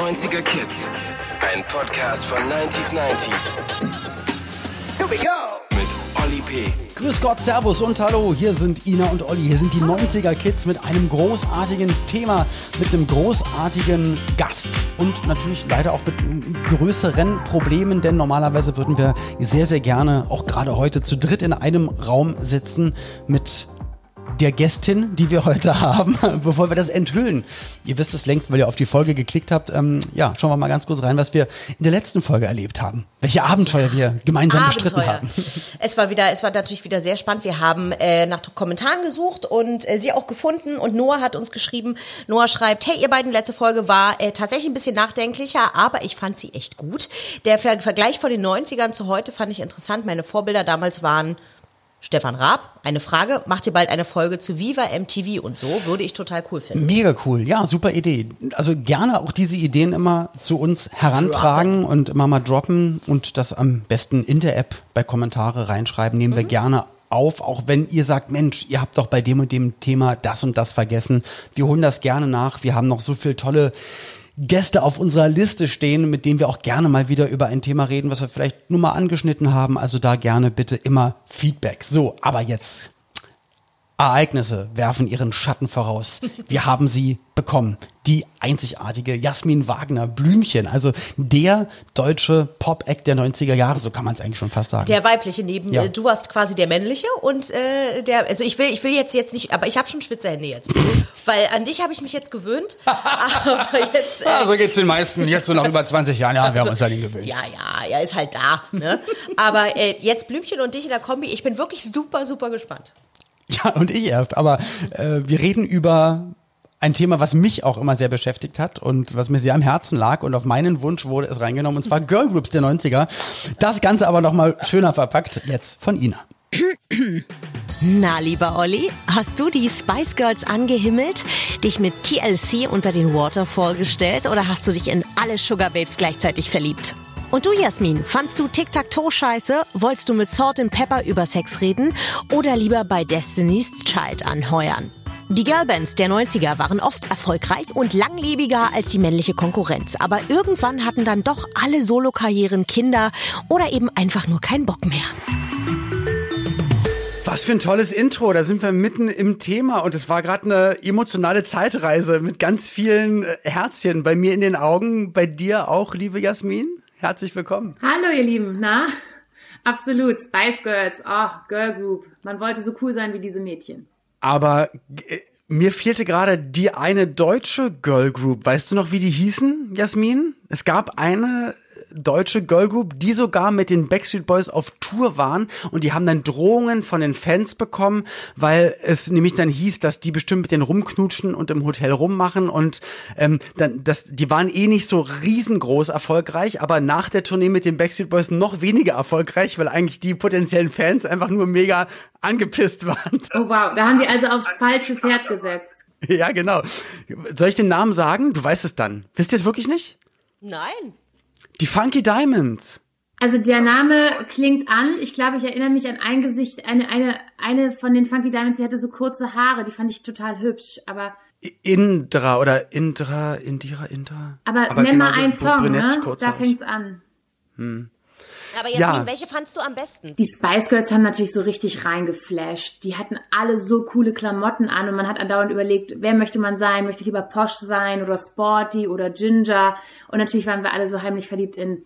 90er Kids. Ein Podcast von 90s 90s. Here we go! Mit Olli P. Grüß Gott, Servus und Hallo, hier sind Ina und Olli. Hier sind die 90er Kids mit einem großartigen Thema, mit einem großartigen Gast und natürlich leider auch mit größeren Problemen, denn normalerweise würden wir sehr, sehr gerne auch gerade heute zu dritt in einem Raum sitzen mit der Gästin, die wir heute haben, bevor wir das enthüllen. Ihr wisst es längst, weil ihr auf die Folge geklickt habt. Ähm, ja, schauen wir mal ganz kurz rein, was wir in der letzten Folge erlebt haben. Welche Abenteuer wir gemeinsam Abenteuer. bestritten haben. Es war wieder, es war natürlich wieder sehr spannend. Wir haben äh, nach Kommentaren gesucht und äh, sie auch gefunden. Und Noah hat uns geschrieben. Noah schreibt: Hey, ihr beiden, letzte Folge war äh, tatsächlich ein bisschen nachdenklicher, aber ich fand sie echt gut. Der Ver Vergleich von den 90ern zu heute fand ich interessant. Meine Vorbilder damals waren Stefan Raab, eine Frage, macht ihr bald eine Folge zu Viva MTV und so? Würde ich total cool finden. Mega cool, ja, super Idee. Also gerne auch diese Ideen immer zu uns herantragen droppen. und immer mal droppen und das am besten in der App bei Kommentare reinschreiben. Nehmen mhm. wir gerne auf, auch wenn ihr sagt, Mensch, ihr habt doch bei dem und dem Thema das und das vergessen. Wir holen das gerne nach. Wir haben noch so viel tolle Gäste auf unserer Liste stehen, mit denen wir auch gerne mal wieder über ein Thema reden, was wir vielleicht nur mal angeschnitten haben. Also da gerne bitte immer Feedback. So, aber jetzt Ereignisse werfen ihren Schatten voraus. Wir haben sie bekommen. Die einzigartige Jasmin Wagner Blümchen, also der deutsche Pop-Act der 90er Jahre, so kann man es eigentlich schon fast sagen. Der weibliche neben ja. du warst quasi der männliche und äh, der also ich will ich will jetzt jetzt nicht, aber ich habe schon Schwitzerhände jetzt. weil an dich habe ich mich jetzt gewöhnt, aber jetzt äh, ja, so geht's den meisten jetzt so nach über 20 Jahren, ja, wir also, haben uns an ihn gewöhnt. Ja, ja, er ist halt da, ne? Aber äh, jetzt Blümchen und dich in der Kombi, ich bin wirklich super super gespannt. Ja, und ich erst. Aber äh, wir reden über ein Thema, was mich auch immer sehr beschäftigt hat und was mir sehr am Herzen lag und auf meinen Wunsch wurde es reingenommen und zwar Girlgroups der 90er. Das Ganze aber nochmal schöner verpackt jetzt von Ina. Na, lieber Olli, hast du die Spice Girls angehimmelt, dich mit TLC unter den Water vorgestellt oder hast du dich in alle Sugar Babes gleichzeitig verliebt? Und du, Jasmin, fandst du Tic-Tac-Toe scheiße? Wolltest du mit Salt and Pepper über Sex reden? Oder lieber bei Destiny's Child anheuern? Die Girlbands der 90er waren oft erfolgreich und langlebiger als die männliche Konkurrenz. Aber irgendwann hatten dann doch alle Solokarrieren Kinder oder eben einfach nur keinen Bock mehr. Was für ein tolles Intro. Da sind wir mitten im Thema und es war gerade eine emotionale Zeitreise mit ganz vielen äh, Herzchen bei mir in den Augen. Bei dir auch, liebe Jasmin? Herzlich willkommen. Hallo, ihr Lieben. Na? Absolut. Spice Girls. Oh, Girl Group. Man wollte so cool sein wie diese Mädchen. Aber äh, mir fehlte gerade die eine deutsche Girl Group. Weißt du noch, wie die hießen, Jasmin? Es gab eine deutsche Girlgroup, die sogar mit den Backstreet Boys auf Tour waren und die haben dann Drohungen von den Fans bekommen, weil es nämlich dann hieß, dass die bestimmt mit denen rumknutschen und im Hotel rummachen und ähm, dann das, die waren eh nicht so riesengroß erfolgreich, aber nach der Tournee mit den Backstreet Boys noch weniger erfolgreich, weil eigentlich die potenziellen Fans einfach nur mega angepisst waren. Oh wow, da haben die also aufs falsche Pferd gesetzt. Ja, genau. Soll ich den Namen sagen? Du weißt es dann. Wisst ihr es wirklich nicht? Nein. Die Funky Diamonds. Also der Name klingt an. Ich glaube, ich erinnere mich an ein Gesicht, eine, eine, eine von den Funky Diamonds, die hatte so kurze Haare, die fand ich total hübsch, aber. Indra oder Indra, Indira, Indra. Aber, aber nenn mal einen Song, ne? Da fängt's an. Hm. Aber Jasmin, ja. welche fandst du am besten? Die Spice Girls haben natürlich so richtig reingeflasht. Die hatten alle so coole Klamotten an und man hat andauernd überlegt, wer möchte man sein? Möchte ich lieber posh sein oder sporty oder ginger? Und natürlich waren wir alle so heimlich verliebt in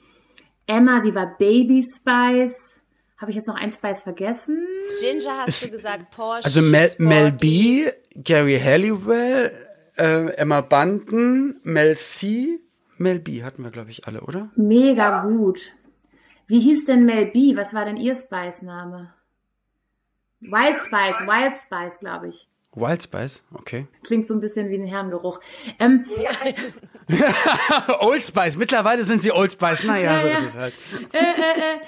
Emma. Sie war Baby Spice. Habe ich jetzt noch ein Spice vergessen? Ginger hast es, du gesagt, Porsche. Also Mel, Mel B, Gary Halliwell, äh, Emma Bunton, Mel C, Mel B hatten wir, glaube ich, alle, oder? Mega gut. Wie hieß denn Mel B? Was war denn ihr Spice-Name? Wild Spice, Wild Spice, glaube ich. Wild Spice, okay. Klingt so ein bisschen wie ein Herrengeruch. Ähm, Old Spice, mittlerweile sind sie Old Spice. Naja, ja, so ja. ist es halt. Äh, äh, äh,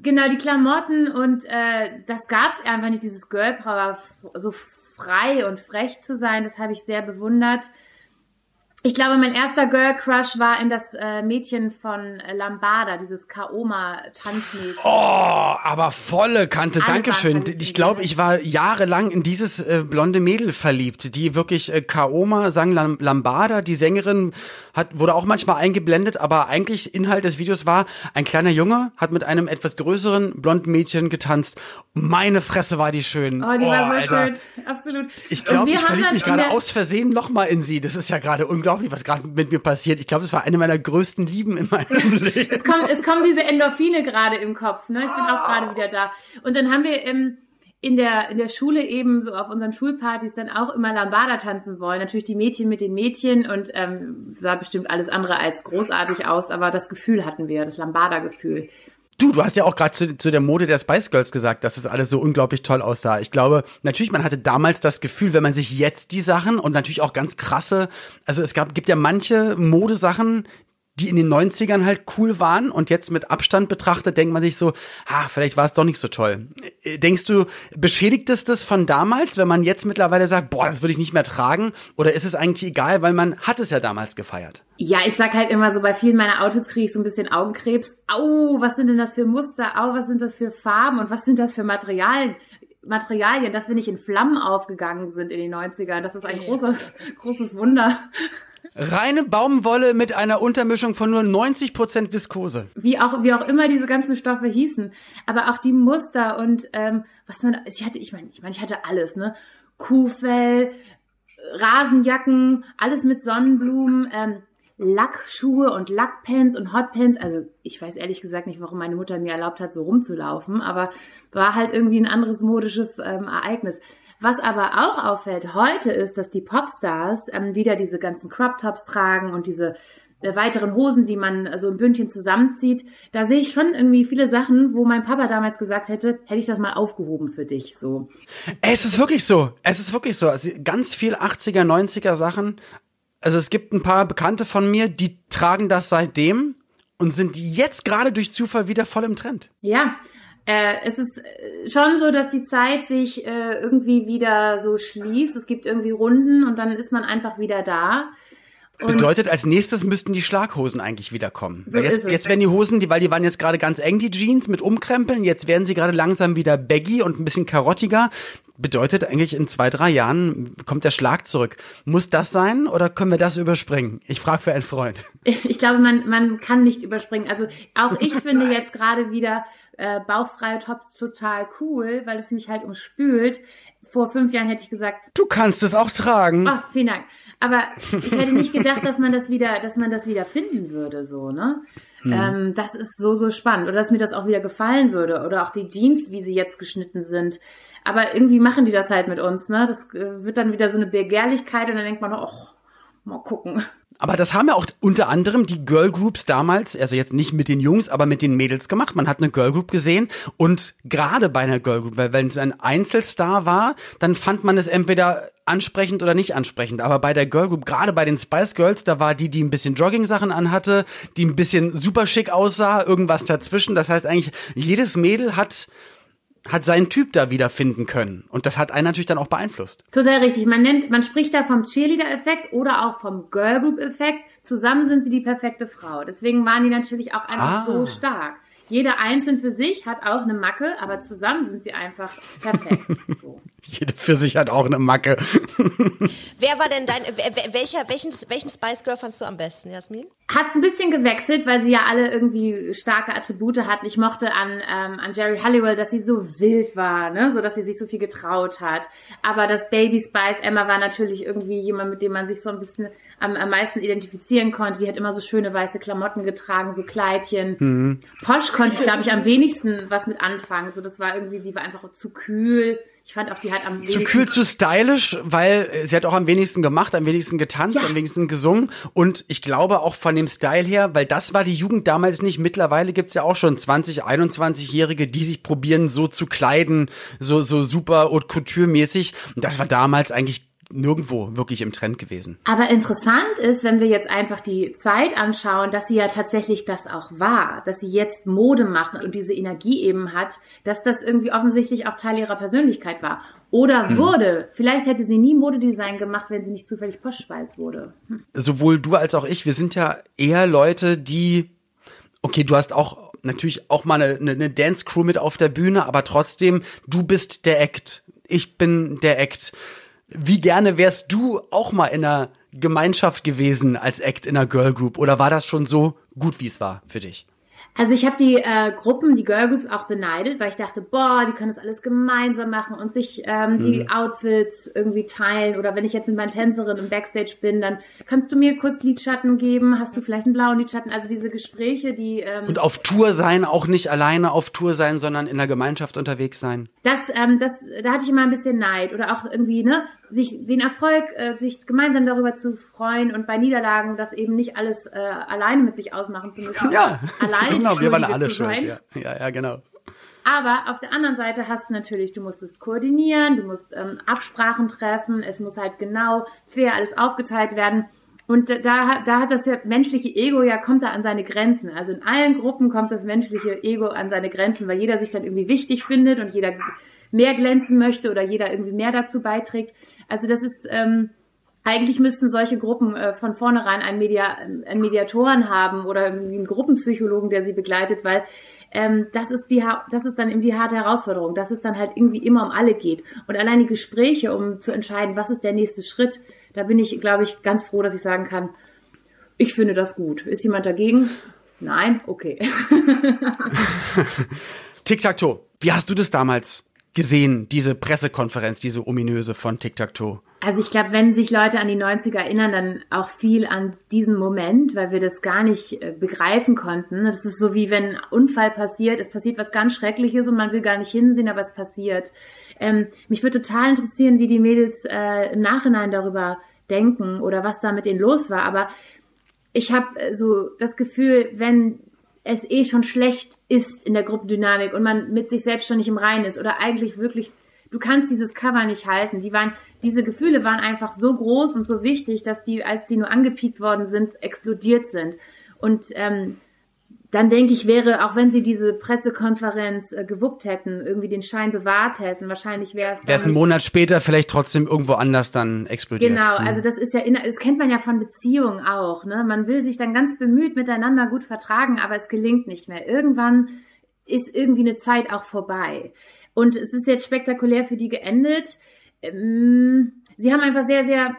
genau, die Klamotten und äh, das gab es einfach nicht, dieses Girl Power, so frei und frech zu sein, das habe ich sehr bewundert. Ich glaube, mein erster Girl Crush war in das äh, Mädchen von Lambada, dieses Kaoma-Tanzmädchen. Oh, aber volle Kante, Alle Dankeschön. Ich glaube, ich war jahrelang in dieses äh, blonde Mädel verliebt, die wirklich äh, Kaoma sang Lam Lambada. Die Sängerin hat, wurde auch manchmal eingeblendet, aber eigentlich Inhalt des Videos war, ein kleiner Junge hat mit einem etwas größeren blonden Mädchen getanzt. Meine Fresse war die schön. Oh, die oh, war so schön. Absolut. Ich glaube, ich verliebe mich gerade aus Versehen nochmal in sie. Das ist ja gerade unglaublich unglaublich, was gerade mit mir passiert. Ich glaube, es war eine meiner größten Lieben in meinem Leben. es, kommt, es kommen diese Endorphine gerade im Kopf. Ne? Ich bin auch gerade wieder da. Und dann haben wir ähm, in der, in der Schule eben so auf unseren Schulpartys dann auch immer Lambada tanzen wollen. Natürlich die Mädchen mit den Mädchen und ähm, sah bestimmt alles andere als großartig aus, aber das Gefühl hatten wir, das Lambada-Gefühl. Du, du hast ja auch gerade zu, zu der Mode der Spice Girls gesagt, dass es alles so unglaublich toll aussah. Ich glaube, natürlich, man hatte damals das Gefühl, wenn man sich jetzt die Sachen und natürlich auch ganz krasse, also es gab, gibt ja manche Modesachen, die in den 90ern halt cool waren und jetzt mit Abstand betrachtet, denkt man sich so, ha, vielleicht war es doch nicht so toll. Äh, denkst du, beschädigt es das von damals, wenn man jetzt mittlerweile sagt, boah, das würde ich nicht mehr tragen? Oder ist es eigentlich egal, weil man hat es ja damals gefeiert? Ja, ich sag halt immer so, bei vielen meiner Outfits kriege ich so ein bisschen Augenkrebs. Au, was sind denn das für Muster? Au, was sind das für Farben? Und was sind das für Materialien? Materialien, dass wir nicht in Flammen aufgegangen sind in den 90ern. Das ist ein großes, großes Wunder. Reine Baumwolle mit einer Untermischung von nur 90% Viskose. Wie auch, wie auch immer diese ganzen Stoffe hießen. Aber auch die Muster und ähm, was man, ich hatte, ich meine, ich meine, ich hatte alles, ne? Kuhfell, Rasenjacken, alles mit Sonnenblumen, ähm, Lackschuhe und Lackpants und Hotpants. Also ich weiß ehrlich gesagt nicht, warum meine Mutter mir erlaubt hat, so rumzulaufen, aber war halt irgendwie ein anderes modisches ähm, Ereignis. Was aber auch auffällt heute ist, dass die Popstars ähm, wieder diese ganzen Crop Tops tragen und diese äh, weiteren Hosen, die man so im Bündchen zusammenzieht. Da sehe ich schon irgendwie viele Sachen, wo mein Papa damals gesagt hätte, hätte ich das mal aufgehoben für dich, so. Es ist wirklich so. Es ist wirklich so. Also ganz viel 80er, 90er Sachen. Also es gibt ein paar Bekannte von mir, die tragen das seitdem und sind jetzt gerade durch Zufall wieder voll im Trend. Ja, äh, es ist äh, schon so, dass die Zeit sich äh, irgendwie wieder so schließt. Es gibt irgendwie Runden und dann ist man einfach wieder da. Und Bedeutet, als nächstes müssten die Schlaghosen eigentlich wiederkommen. So weil jetzt, jetzt werden die Hosen, die, weil die waren jetzt gerade ganz eng, die Jeans mit Umkrempeln, jetzt werden sie gerade langsam wieder baggy und ein bisschen karottiger. Bedeutet eigentlich, in zwei, drei Jahren kommt der Schlag zurück. Muss das sein oder können wir das überspringen? Ich frage für einen Freund. Ich glaube, man, man kann nicht überspringen. Also auch ich finde jetzt gerade wieder, äh, bauchfreie Tops total cool, weil es mich halt umspült. Vor fünf Jahren hätte ich gesagt, du kannst es auch tragen. Ach, vielen Dank. Aber ich hätte nicht gedacht, dass man das wieder, dass man das wieder finden würde, so, ne? Hm. Ähm, das ist so, so spannend. Oder dass mir das auch wieder gefallen würde. Oder auch die Jeans, wie sie jetzt geschnitten sind. Aber irgendwie machen die das halt mit uns, ne? Das äh, wird dann wieder so eine Begehrlichkeit und dann denkt man, ach, mal gucken. Aber das haben ja auch unter anderem die Girl Groups damals, also jetzt nicht mit den Jungs, aber mit den Mädels gemacht. Man hat eine Girl Group gesehen und gerade bei einer Girl Group, weil wenn es ein Einzelstar war, dann fand man es entweder ansprechend oder nicht ansprechend. Aber bei der Girl Group, gerade bei den Spice Girls, da war die, die ein bisschen Jogging-Sachen anhatte, die ein bisschen super schick aussah, irgendwas dazwischen. Das heißt eigentlich, jedes Mädel hat hat seinen Typ da wiederfinden können. Und das hat einen natürlich dann auch beeinflusst. Total richtig. Man nennt, man spricht da vom Cheerleader-Effekt oder auch vom Girl Group-Effekt. Zusammen sind sie die perfekte Frau. Deswegen waren die natürlich auch einfach ah. so stark. Jeder einzeln für sich hat auch eine Macke, aber zusammen sind sie einfach perfekt. So. Jede für sich hat auch eine Macke. Wer war denn dein, welcher, welchen, welchen Spice Girl fandst du am besten, Jasmin? Hat ein bisschen gewechselt, weil sie ja alle irgendwie starke Attribute hatten. Ich mochte an, ähm, an Jerry Halliwell, dass sie so wild war, ne, so dass sie sich so viel getraut hat. Aber das Baby Spice Emma war natürlich irgendwie jemand, mit dem man sich so ein bisschen am, am meisten identifizieren konnte. Die hat immer so schöne weiße Klamotten getragen, so Kleidchen. Mhm. Posh konnte ich, glaube ich, am wenigsten was mit anfangen. So, das war irgendwie, die war einfach zu kühl. Ich fand auch, die hat am. Zu kühl, zu stylisch, weil sie hat auch am wenigsten gemacht, am wenigsten getanzt, ja. am wenigsten gesungen. Und ich glaube auch von dem Style her, weil das war die Jugend damals nicht. Mittlerweile gibt's ja auch schon 20, 21-Jährige, die sich probieren, so zu kleiden, so, so super haute couture-mäßig. Und das war damals eigentlich nirgendwo wirklich im Trend gewesen. Aber interessant ist, wenn wir jetzt einfach die Zeit anschauen, dass sie ja tatsächlich das auch war, dass sie jetzt Mode macht und diese Energie eben hat, dass das irgendwie offensichtlich auch Teil ihrer Persönlichkeit war. oder hm. wurde. Vielleicht hätte sie nie Modedesign gemacht, wenn sie nicht zufällig Postspeis wurde. Hm. Sowohl du als auch ich, wir sind ja eher Leute, die, okay, du hast auch natürlich auch mal eine, eine Dance-Crew mit auf der Bühne, aber trotzdem, du bist der Act. Ich bin der Act. Wie gerne wärst du auch mal in einer Gemeinschaft gewesen als Act in einer Girl Group? Oder war das schon so gut, wie es war für dich? Also ich habe die äh, Gruppen, die Girl Groups auch beneidet, weil ich dachte, boah, die können das alles gemeinsam machen und sich ähm, mhm. die Outfits irgendwie teilen. Oder wenn ich jetzt mit meinen Tänzerinnen im Backstage bin, dann kannst du mir kurz Lidschatten geben, hast du vielleicht einen blauen Lidschatten. Also diese Gespräche, die ähm, und auf Tour sein, auch nicht alleine auf Tour sein, sondern in der Gemeinschaft unterwegs sein. Das, ähm, das, da hatte ich immer ein bisschen Neid oder auch irgendwie ne sich den Erfolg, äh, sich gemeinsam darüber zu freuen und bei Niederlagen das eben nicht alles äh, alleine mit sich ausmachen zu müssen. Ja, alleine genau, wir waren alle schuld. Ja. ja, ja, genau. Aber auf der anderen Seite hast du natürlich, du musst es koordinieren, du musst ähm, Absprachen treffen, es muss halt genau fair alles aufgeteilt werden. Und da, da hat das ja menschliche Ego ja kommt da an seine Grenzen. Also in allen Gruppen kommt das menschliche Ego an seine Grenzen, weil jeder sich dann irgendwie wichtig findet und jeder mehr glänzen möchte oder jeder irgendwie mehr dazu beiträgt. Also das ist, ähm, eigentlich müssten solche Gruppen äh, von vornherein einen, Media, einen Mediatoren haben oder einen Gruppenpsychologen, der sie begleitet, weil ähm, das ist die, das ist dann eben die harte Herausforderung, dass es dann halt irgendwie immer um alle geht. Und allein die Gespräche, um zu entscheiden, was ist der nächste Schritt, da bin ich, glaube ich, ganz froh, dass ich sagen kann, ich finde das gut. Ist jemand dagegen? Nein? Okay. Tic-Tac-Toe. Wie hast du das damals gesehen, diese Pressekonferenz, diese ominöse von Tic-Tac-Toe? Also ich glaube, wenn sich Leute an die 90er erinnern, dann auch viel an diesen Moment, weil wir das gar nicht äh, begreifen konnten. Das ist so wie wenn ein Unfall passiert, es passiert was ganz Schreckliches und man will gar nicht hinsehen, aber es passiert. Ähm, mich würde total interessieren, wie die Mädels äh, im Nachhinein darüber denken oder was da mit denen los war. Aber ich habe äh, so das Gefühl, wenn es eh schon schlecht ist in der Gruppendynamik und man mit sich selbst schon nicht im Reinen ist oder eigentlich wirklich, du kannst dieses Cover nicht halten. Die waren, diese Gefühle waren einfach so groß und so wichtig, dass die, als die nur angepiekt worden sind, explodiert sind. Und ähm, dann denke ich, wäre, auch wenn sie diese Pressekonferenz äh, gewuppt hätten, irgendwie den Schein bewahrt hätten, wahrscheinlich wäre es. Wäre es einen Monat später vielleicht trotzdem irgendwo anders dann explodiert. Genau, hm. also das ist ja, in, das kennt man ja von Beziehungen auch, ne? Man will sich dann ganz bemüht miteinander gut vertragen, aber es gelingt nicht mehr. Irgendwann ist irgendwie eine Zeit auch vorbei. Und es ist jetzt spektakulär für die geendet. Ähm, sie haben einfach sehr, sehr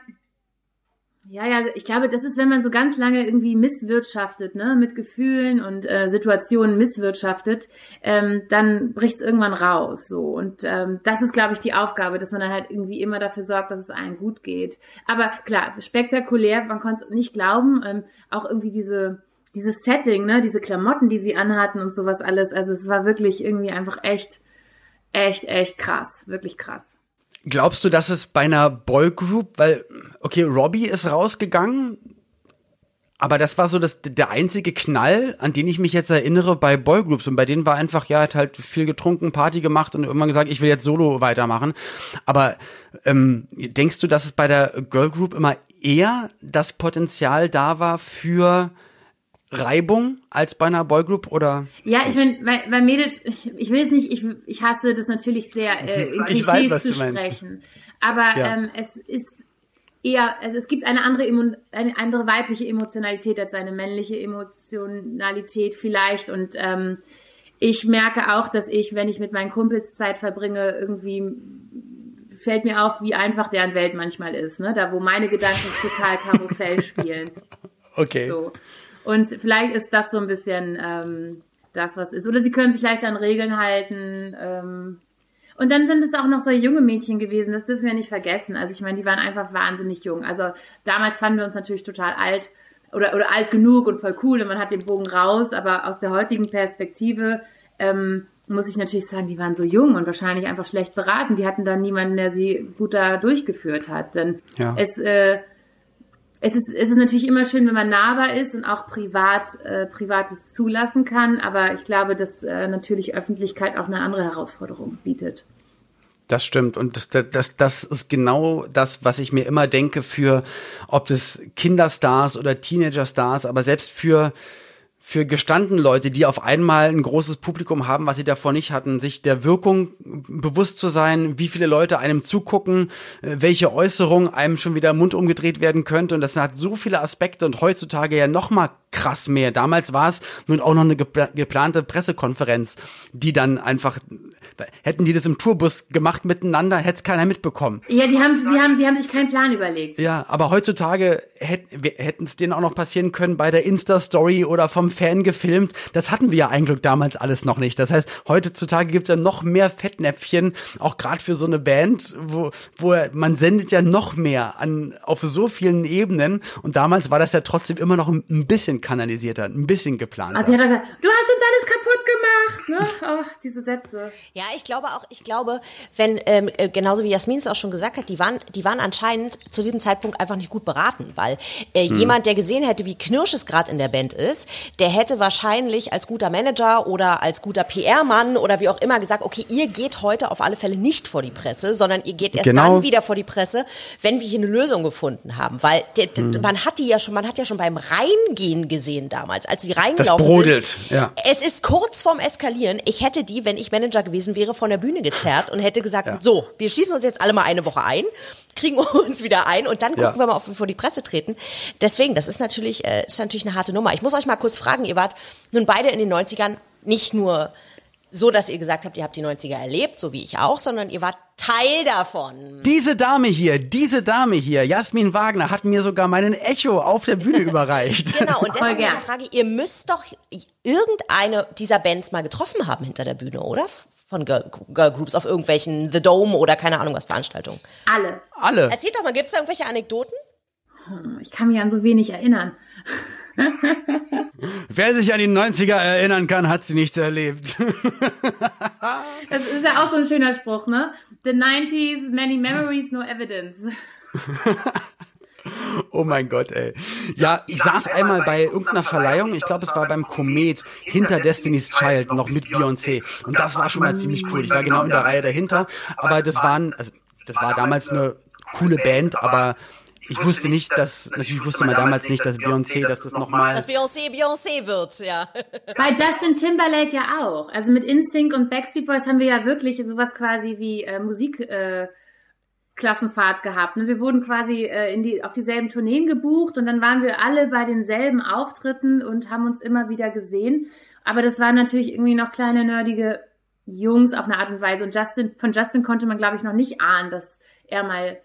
ja, ja, ich glaube, das ist, wenn man so ganz lange irgendwie misswirtschaftet, ne, mit Gefühlen und äh, Situationen misswirtschaftet, ähm, dann bricht es irgendwann raus. So. Und ähm, das ist, glaube ich, die Aufgabe, dass man dann halt irgendwie immer dafür sorgt, dass es allen gut geht. Aber klar, spektakulär, man konnte es nicht glauben, ähm, auch irgendwie diese dieses Setting, ne, diese Klamotten, die sie anhatten und sowas alles. Also es war wirklich irgendwie einfach echt, echt, echt krass, wirklich krass. Glaubst du, dass es bei einer Boygroup, weil, okay, Robbie ist rausgegangen, aber das war so das, der einzige Knall, an den ich mich jetzt erinnere bei Boygroups. Und bei denen war einfach, ja, hat halt viel getrunken, Party gemacht und irgendwann gesagt, ich will jetzt solo weitermachen. Aber ähm, denkst du, dass es bei der Girlgroup immer eher das Potenzial da war für Reibung als bei einer Boygroup oder? Ja, ich meine, bei, bei Mädels, ich will es nicht, ich, ich hasse das natürlich sehr, äh, in ich Klischees weiß, zu sprechen. Aber ja. ähm, es ist eher, also es gibt eine andere, eine andere weibliche Emotionalität als eine männliche Emotionalität vielleicht und ähm, ich merke auch, dass ich, wenn ich mit meinen Kumpels Zeit verbringe, irgendwie fällt mir auf, wie einfach deren Welt manchmal ist, ne? Da wo meine Gedanken total Karussell spielen. Okay. So. Und vielleicht ist das so ein bisschen ähm, das, was ist. Oder sie können sich leichter an Regeln halten. Ähm, und dann sind es auch noch so junge Mädchen gewesen, das dürfen wir nicht vergessen. Also ich meine, die waren einfach wahnsinnig jung. Also damals fanden wir uns natürlich total alt oder, oder alt genug und voll cool und man hat den Bogen raus, aber aus der heutigen Perspektive ähm, muss ich natürlich sagen, die waren so jung und wahrscheinlich einfach schlecht beraten. Die hatten dann niemanden, der sie gut da durchgeführt hat. Denn ja. es äh, es ist, es ist natürlich immer schön, wenn man nahbar ist und auch privat, äh, Privates zulassen kann, aber ich glaube, dass äh, natürlich Öffentlichkeit auch eine andere Herausforderung bietet. Das stimmt. Und das, das, das ist genau das, was ich mir immer denke für, ob das Kinderstars oder Teenagerstars, aber selbst für für gestanden Leute, die auf einmal ein großes Publikum haben, was sie davor nicht hatten, sich der Wirkung bewusst zu sein, wie viele Leute einem zugucken, äh, welche Äußerung einem schon wieder Mund umgedreht werden könnte. Und das hat so viele Aspekte und heutzutage ja noch mal krass mehr. Damals war es nun auch noch eine geplante Pressekonferenz, die dann einfach hätten die das im Tourbus gemacht miteinander, hätte es keiner mitbekommen. Ja, die haben, sie haben, sie haben sich keinen Plan überlegt. Ja, aber heutzutage hätten es denen auch noch passieren können bei der Insta-Story oder vom Fan gefilmt. Das hatten wir ja eigentlich damals alles noch nicht. Das heißt, heutzutage gibt's ja noch mehr Fettnäpfchen, auch gerade für so eine Band, wo, wo man sendet ja noch mehr an auf so vielen Ebenen. Und damals war das ja trotzdem immer noch ein, ein bisschen kanalisierter, ein bisschen geplanter. Also, du hast uns alles kaputt gemacht, ne? Oh, diese Sätze. Ja, ich glaube auch, ich glaube, wenn, ähm, äh, genauso wie Jasmin es auch schon gesagt hat, die waren, die waren anscheinend zu diesem Zeitpunkt einfach nicht gut beraten, weil äh, hm. jemand, der gesehen hätte, wie knirsch es gerade in der Band ist, der hätte wahrscheinlich als guter Manager oder als guter PR-Mann oder wie auch immer gesagt, okay, ihr geht heute auf alle Fälle nicht vor die Presse, sondern ihr geht erst genau. dann wieder vor die Presse, wenn wir hier eine Lösung gefunden haben, weil hm. man hat die ja schon, man hat ja schon beim Reingehen gesehen damals, als sie reingelaufen das brodelt, sind. Ja. Es ist kurz vorm Eskalieren. Ich hätte die, wenn ich Manager gewesen wäre, von der Bühne gezerrt und hätte gesagt, ja. so, wir schießen uns jetzt alle mal eine Woche ein, kriegen uns wieder ein und dann gucken ja. wir mal, ob wir vor die Presse treten. Deswegen, das ist natürlich, äh, ist natürlich eine harte Nummer. Ich muss euch mal kurz fragen, ihr wart nun beide in den 90ern nicht nur so, dass ihr gesagt habt, ihr habt die 90er erlebt, so wie ich auch, sondern ihr wart Teil davon. Diese Dame hier, diese Dame hier, Jasmin Wagner, hat mir sogar meinen Echo auf der Bühne überreicht. Genau, und deshalb die Frage, ihr müsst doch irgendeine dieser Bands mal getroffen haben hinter der Bühne, oder? Von Girl, Girl Groups auf irgendwelchen The Dome oder keine Ahnung was Veranstaltungen. Alle. Alle. Erzählt doch mal, gibt es da irgendwelche Anekdoten? Hm, ich kann mich an so wenig erinnern. Wer sich an die 90er erinnern kann, hat sie nicht erlebt. das ist ja auch so ein schöner Spruch, ne? The 90s, many memories, no evidence. Oh mein Gott, ey. Ja, ich saß einmal bei irgendeiner Verleihung, ich glaube, es war beim Komet, hinter Destiny's Child, noch mit Beyoncé. Und das war schon mal ziemlich cool. Ich war genau in der Reihe dahinter, aber das waren, also, das war damals eine coole Band, aber ich wusste nicht, dass, natürlich wusste man damals nicht, dass Beyoncé, dass das nochmal... Dass Beyoncé Beyoncé wird, ja. Bei Justin Timberlake ja auch. Also mit InSync und Backstreet Boys haben wir ja wirklich sowas quasi wie äh, Musik... Äh, Klassenfahrt gehabt. Ne? Wir wurden quasi äh, in die, auf dieselben Tourneen gebucht und dann waren wir alle bei denselben Auftritten und haben uns immer wieder gesehen. Aber das waren natürlich irgendwie noch kleine nerdige Jungs auf eine Art und Weise. Und Justin, von Justin konnte man, glaube ich, noch nicht ahnen, dass er mal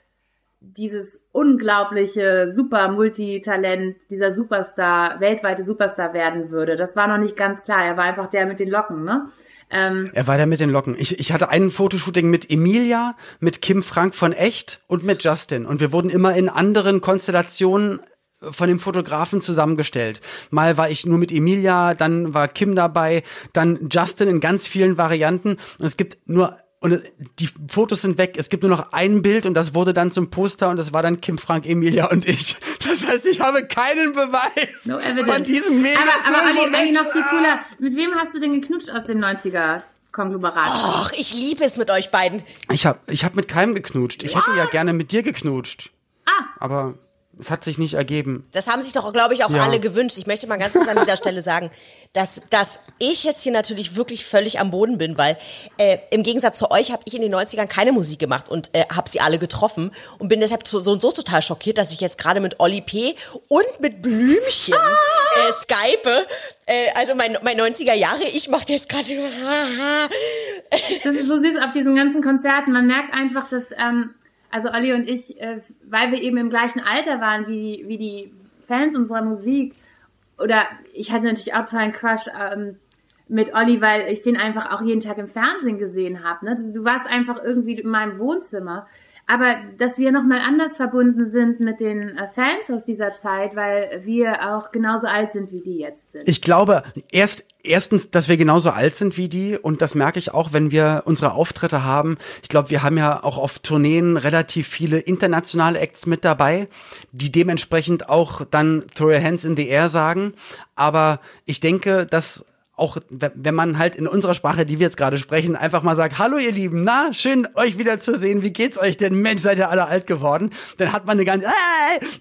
dieses unglaubliche super Multitalent, dieser Superstar, weltweite Superstar werden würde. Das war noch nicht ganz klar. Er war einfach der mit den Locken, ne? Ähm, er war der mit den Locken. Ich, ich hatte ein Fotoshooting mit Emilia, mit Kim Frank von Echt und mit Justin. Und wir wurden immer in anderen Konstellationen von dem Fotografen zusammengestellt. Mal war ich nur mit Emilia, dann war Kim dabei, dann Justin in ganz vielen Varianten. Und es gibt nur und die Fotos sind weg. Es gibt nur noch ein Bild und das wurde dann zum Poster und das war dann Kim, Frank, Emilia und ich. Das heißt, ich habe keinen Beweis no von diesem mega Aber, aber Olli, Olli, noch viel cooler. Mit wem hast du denn geknutscht aus dem 90er? Konglomerat. Och, ich liebe es mit euch beiden. Ich habe ich hab mit keinem geknutscht. Ich What? hätte ja gerne mit dir geknutscht. Ah. Aber es hat sich nicht ergeben. Das haben sich doch, glaube ich, auch ja. alle gewünscht. Ich möchte mal ganz kurz an dieser Stelle sagen, dass, dass ich jetzt hier natürlich wirklich völlig am Boden bin, weil äh, im Gegensatz zu euch habe ich in den 90ern keine Musik gemacht und äh, habe sie alle getroffen und bin deshalb so, und so total schockiert, dass ich jetzt gerade mit Olli P. und mit Blümchen äh, skype. Äh, also mein, mein 90er Jahre, ich mache jetzt gerade... das ist so süß auf diesen ganzen Konzerten. Man merkt einfach, dass... Ähm also Olli und ich, äh, weil wir eben im gleichen Alter waren wie, wie die Fans unserer Musik, oder ich hatte natürlich auch einen Crush ähm, mit Olli, weil ich den einfach auch jeden Tag im Fernsehen gesehen habe. Ne? Du warst einfach irgendwie in meinem Wohnzimmer. Aber dass wir nochmal anders verbunden sind mit den äh, Fans aus dieser Zeit, weil wir auch genauso alt sind, wie die jetzt sind. Ich glaube, erst erstens, dass wir genauso alt sind wie die und das merke ich auch, wenn wir unsere Auftritte haben. Ich glaube, wir haben ja auch auf Tourneen relativ viele internationale Acts mit dabei, die dementsprechend auch dann Throw Your Hands in the Air sagen. Aber ich denke, dass auch wenn man halt in unserer Sprache, die wir jetzt gerade sprechen, einfach mal sagt, hallo ihr Lieben, na, schön euch wieder zu sehen, wie geht's euch denn? Mensch, seid ihr alle alt geworden? Dann hat man eine ganz, äh,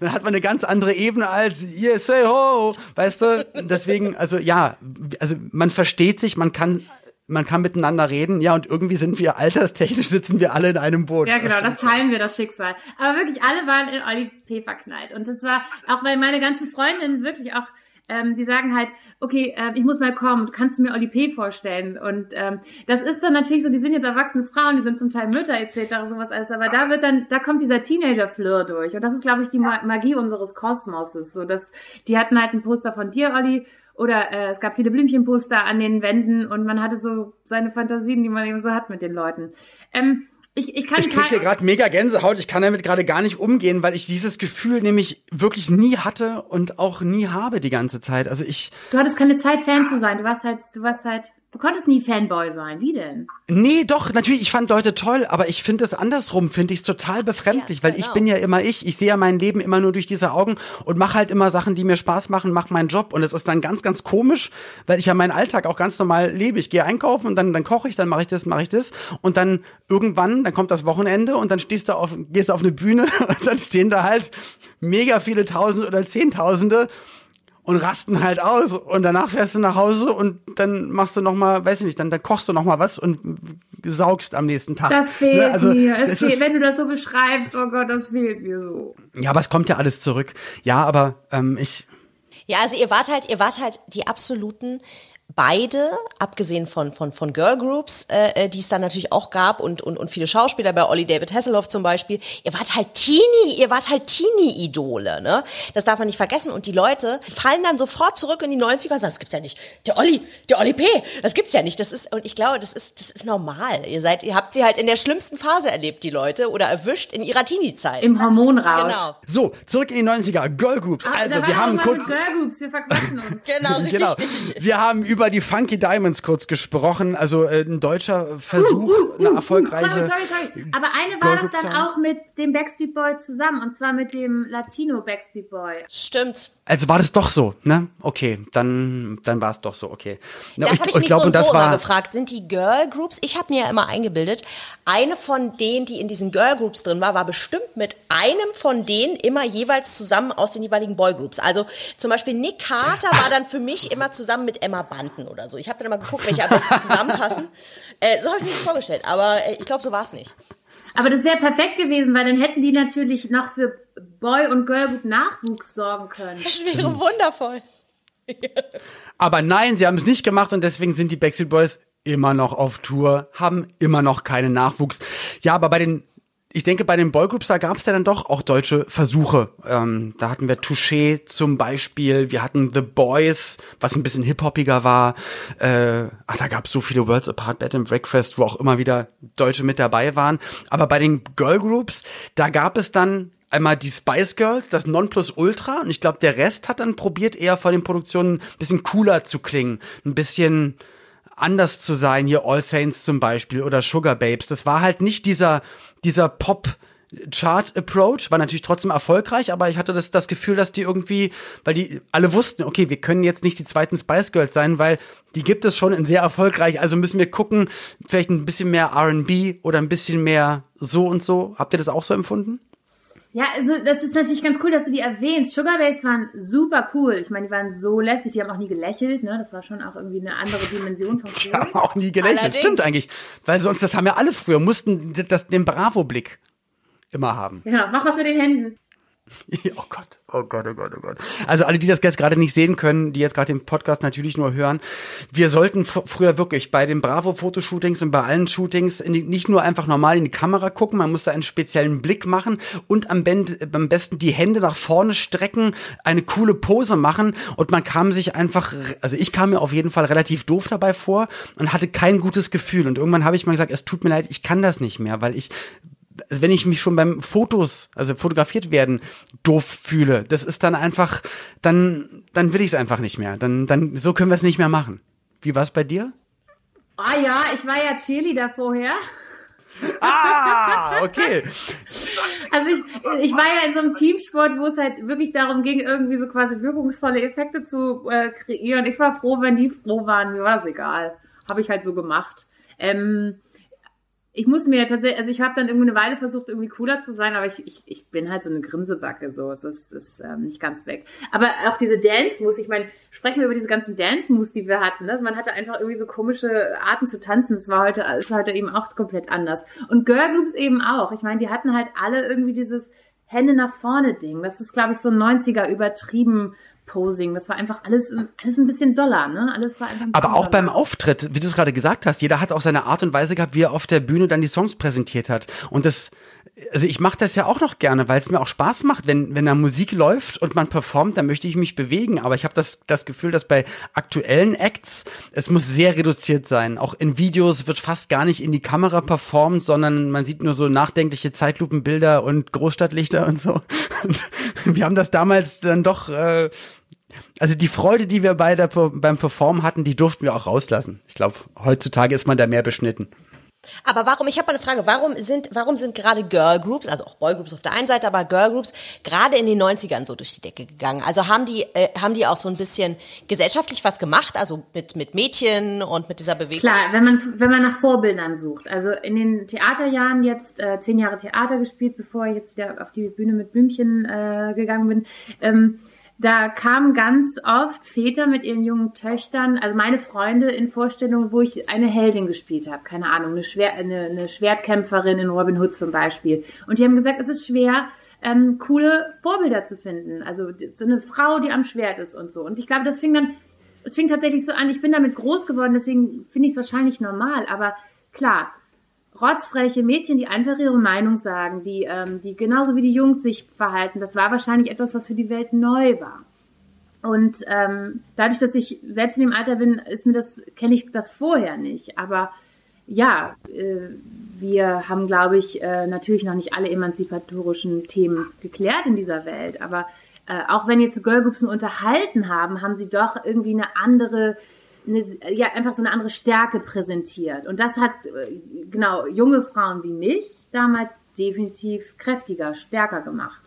dann hat man eine ganz andere Ebene als, yeah, say ho, weißt du? Deswegen, also ja, also man versteht sich, man kann man kann miteinander reden, ja, und irgendwie sind wir alterstechnisch, sitzen wir alle in einem Boot. Ja, genau, das teilen wir, das Schicksal. Aber wirklich, alle waren in Oli P. verknallt. Und das war, auch weil meine ganzen Freundinnen wirklich auch ähm, die sagen halt, okay, äh, ich muss mal kommen, kannst du mir Oli P. vorstellen? Und ähm, das ist dann natürlich so, die sind jetzt erwachsene Frauen, die sind zum Teil Mütter etc., sowas alles, aber da wird dann, da kommt dieser Teenager-Fleur durch. Und das ist, glaube ich, die Magie unseres Kosmoses. So, dass die hatten halt ein Poster von dir, Olli, oder äh, es gab viele Blümchenposter an den Wänden und man hatte so seine Fantasien, die man eben so hat mit den Leuten. Ähm, ich, ich, kann ich krieg hier gerade mega Gänsehaut. Ich kann damit gerade gar nicht umgehen, weil ich dieses Gefühl nämlich wirklich nie hatte und auch nie habe die ganze Zeit. Also ich. Du hattest keine Zeit, Fan zu sein. Du warst halt, du warst halt Du konntest nie Fanboy sein, wie denn? Nee, doch, natürlich, ich fand Leute toll, aber ich finde es andersrum, finde ich es total befremdlich, ja, weil genau. ich bin ja immer ich, ich sehe ja mein Leben immer nur durch diese Augen und mache halt immer Sachen, die mir Spaß machen, mache meinen Job und es ist dann ganz, ganz komisch, weil ich ja meinen Alltag auch ganz normal lebe. Ich gehe einkaufen und dann, dann koche ich, dann mache ich das, mache ich das und dann irgendwann, dann kommt das Wochenende und dann stehst du auf, gehst du auf eine Bühne und dann stehen da halt mega viele Tausende oder Zehntausende und rasten halt aus und danach fährst du nach Hause und dann machst du noch mal, weiß ich nicht, dann, dann kochst du noch mal was und saugst am nächsten Tag. Das fehlt ne? also, mir. Es fehlt, wenn du das so beschreibst, oh Gott, das fehlt mir so. Ja, aber es kommt ja alles zurück. Ja, aber ähm, ich. Ja, also ihr wart halt, ihr wart halt die absoluten beide, abgesehen von, von, von Girl Groups, äh, äh, die es dann natürlich auch gab und, und, und viele Schauspieler, bei Olli David Hasselhoff zum Beispiel, ihr wart halt Teenie, ihr wart halt Teenie-Idole, ne? Das darf man nicht vergessen. Und die Leute fallen dann sofort zurück in die 90er und sagen, das gibt's ja nicht. Der Olli, der Olli P., das gibt's ja nicht. Das ist, und ich glaube, das ist, das ist normal. Ihr seid, ihr habt sie halt in der schlimmsten Phase erlebt, die Leute, oder erwischt in ihrer Teenie-Zeit. Im Hormonrausch. Genau. So, zurück in die 90er. Girl Groups. Ah, also, wir haben kurz. Girl Groups, wir verquatschen uns. genau, genau. Wir haben über über die Funky Diamonds kurz gesprochen. Also äh, ein deutscher Versuch, uh, uh, uh, eine erfolgreiche. Sorry, sorry, sorry. Aber eine war doch dann auch mit dem Backstreet Boy zusammen und zwar mit dem Latino Backstreet Boy. Stimmt. Also war das doch so, ne? Okay, dann, dann war es doch so, okay. Na, das habe ich, ich mich glaub, so und so immer gefragt. Sind die Girl Groups? Ich habe mir ja immer eingebildet, eine von denen, die in diesen Girl Groups drin war, war bestimmt mit einem von denen immer jeweils zusammen aus den jeweiligen Boy Groups. Also zum Beispiel Nick Carter war dann für mich immer zusammen mit Emma Banten oder so. Ich habe dann immer geguckt, welche am besten zusammenpassen. Äh, so habe ich mir das vorgestellt, aber äh, ich glaube, so war es nicht. Aber das wäre perfekt gewesen, weil dann hätten die natürlich noch für Boy- und Girlgroup Nachwuchs sorgen können. Das wäre wundervoll. Aber nein, sie haben es nicht gemacht und deswegen sind die Backstreet Boys immer noch auf Tour, haben immer noch keinen Nachwuchs. Ja, aber bei den ich denke, bei den Boygroups, da gab es ja dann doch auch deutsche Versuche. Ähm, da hatten wir Touché zum Beispiel, wir hatten The Boys, was ein bisschen hip-hoppiger war. Äh, ach, da gab es so viele Worlds Apart, Bed and Breakfast, wo auch immer wieder Deutsche mit dabei waren. Aber bei den Girlgroups, da gab es dann einmal die Spice Girls, das Nonplusultra. Und ich glaube, der Rest hat dann probiert, eher vor den Produktionen ein bisschen cooler zu klingen. Ein bisschen anders zu sein, hier All Saints zum Beispiel oder Sugar Babes. Das war halt nicht dieser, dieser Pop- Chart-Approach war natürlich trotzdem erfolgreich, aber ich hatte das, das Gefühl, dass die irgendwie, weil die alle wussten, okay, wir können jetzt nicht die zweiten Spice Girls sein, weil die gibt es schon in sehr erfolgreich, also müssen wir gucken, vielleicht ein bisschen mehr R&B oder ein bisschen mehr so und so. Habt ihr das auch so empfunden? Ja, also das ist natürlich ganz cool, dass du die erwähnst. Sugar Babes waren super cool. Ich meine, die waren so lässig, die haben auch nie gelächelt, ne? Das war schon auch irgendwie eine andere Dimension von cool. Die haben auch nie gelächelt, Allerdings. stimmt eigentlich. Weil sonst, das haben ja alle früher, mussten das, den Bravo-Blick immer haben. Ja, mach was mit den Händen. Oh Gott, oh Gott, oh Gott, oh Gott. Also alle, die das jetzt gerade nicht sehen können, die jetzt gerade den Podcast natürlich nur hören, wir sollten früher wirklich bei den Bravo-Fotoshootings und bei allen Shootings nicht nur einfach normal in die Kamera gucken, man musste einen speziellen Blick machen und am, am besten die Hände nach vorne strecken, eine coole Pose machen und man kam sich einfach, also ich kam mir auf jeden Fall relativ doof dabei vor und hatte kein gutes Gefühl und irgendwann habe ich mal gesagt, es tut mir leid, ich kann das nicht mehr, weil ich wenn ich mich schon beim Fotos, also fotografiert werden, doof fühle, das ist dann einfach, dann, dann will ich es einfach nicht mehr. Dann, dann, so können wir es nicht mehr machen. Wie war es bei dir? Ah ja, ich war ja Cheerleader vorher. Ah, okay. Also ich, ich war ja in so einem Teamsport, wo es halt wirklich darum ging, irgendwie so quasi wirkungsvolle Effekte zu äh, kreieren. Ich war froh, wenn die froh waren, mir war es egal. Habe ich halt so gemacht. Ähm, ich muss mir tatsächlich, also ich habe dann irgendwie eine Weile versucht, irgendwie cooler zu sein, aber ich, ich, ich bin halt so eine Grimsebacke, so. Es ist, ist ähm, nicht ganz weg. Aber auch diese Dance-Moves, ich meine, sprechen wir über diese ganzen Dance-Moves, die wir hatten. Ne? Man hatte einfach irgendwie so komische Arten zu tanzen. Das war heute, ist heute eben auch komplett anders. Und Girl Groups eben auch. Ich meine, die hatten halt alle irgendwie dieses Hände nach vorne Ding. Das ist, glaube ich, so 90er übertrieben Posing. Das war einfach alles, alles ein bisschen doller, ne? Alles war einfach ein Aber auch doller. beim Auftritt, wie du es gerade gesagt hast, jeder hat auch seine Art und Weise gehabt, wie er auf der Bühne dann die Songs präsentiert hat. Und das, also ich mache das ja auch noch gerne, weil es mir auch Spaß macht, wenn wenn da Musik läuft und man performt, dann möchte ich mich bewegen. Aber ich habe das das Gefühl, dass bei aktuellen Acts es muss sehr reduziert sein. Auch in Videos wird fast gar nicht in die Kamera performt, sondern man sieht nur so nachdenkliche Zeitlupenbilder und Großstadtlichter und so. Und wir haben das damals dann doch äh, also die Freude, die wir bei der, beim Performen hatten, die durften wir auch rauslassen. Ich glaube, heutzutage ist man da mehr beschnitten. Aber warum, ich habe mal eine Frage, warum sind, warum sind gerade Girl Groups, also auch Boy Groups auf der einen Seite, aber Girl Groups gerade in den 90ern so durch die Decke gegangen? Also haben die, äh, haben die auch so ein bisschen gesellschaftlich was gemacht, also mit, mit Mädchen und mit dieser Bewegung? Klar, wenn man, wenn man nach Vorbildern sucht. Also in den Theaterjahren jetzt äh, zehn Jahre Theater gespielt, bevor ich jetzt wieder auf die Bühne mit Blümchen äh, gegangen bin. Ähm, da kamen ganz oft Väter mit ihren jungen Töchtern, also meine Freunde in Vorstellungen, wo ich eine Heldin gespielt habe, keine Ahnung, eine, Schwer eine, eine Schwertkämpferin in Robin Hood zum Beispiel. Und die haben gesagt, es ist schwer, ähm, coole Vorbilder zu finden. Also so eine Frau, die am Schwert ist und so. Und ich glaube, das fing dann, es fing tatsächlich so an, ich bin damit groß geworden, deswegen finde ich es wahrscheinlich normal. Aber klar, rotzfreche Mädchen, die einfach ihre Meinung sagen, die, ähm, die genauso wie die Jungs sich verhalten, das war wahrscheinlich etwas, was für die Welt neu war. Und ähm, dadurch, dass ich selbst in dem Alter bin, ist mir das, kenne ich das vorher nicht. Aber ja, äh, wir haben, glaube ich, äh, natürlich noch nicht alle emanzipatorischen Themen geklärt in dieser Welt. Aber äh, auch wenn jetzt Girlgroups unterhalten haben, haben sie doch irgendwie eine andere eine, ja, einfach so eine andere Stärke präsentiert. Und das hat, äh, genau, junge Frauen wie mich damals definitiv kräftiger, stärker gemacht.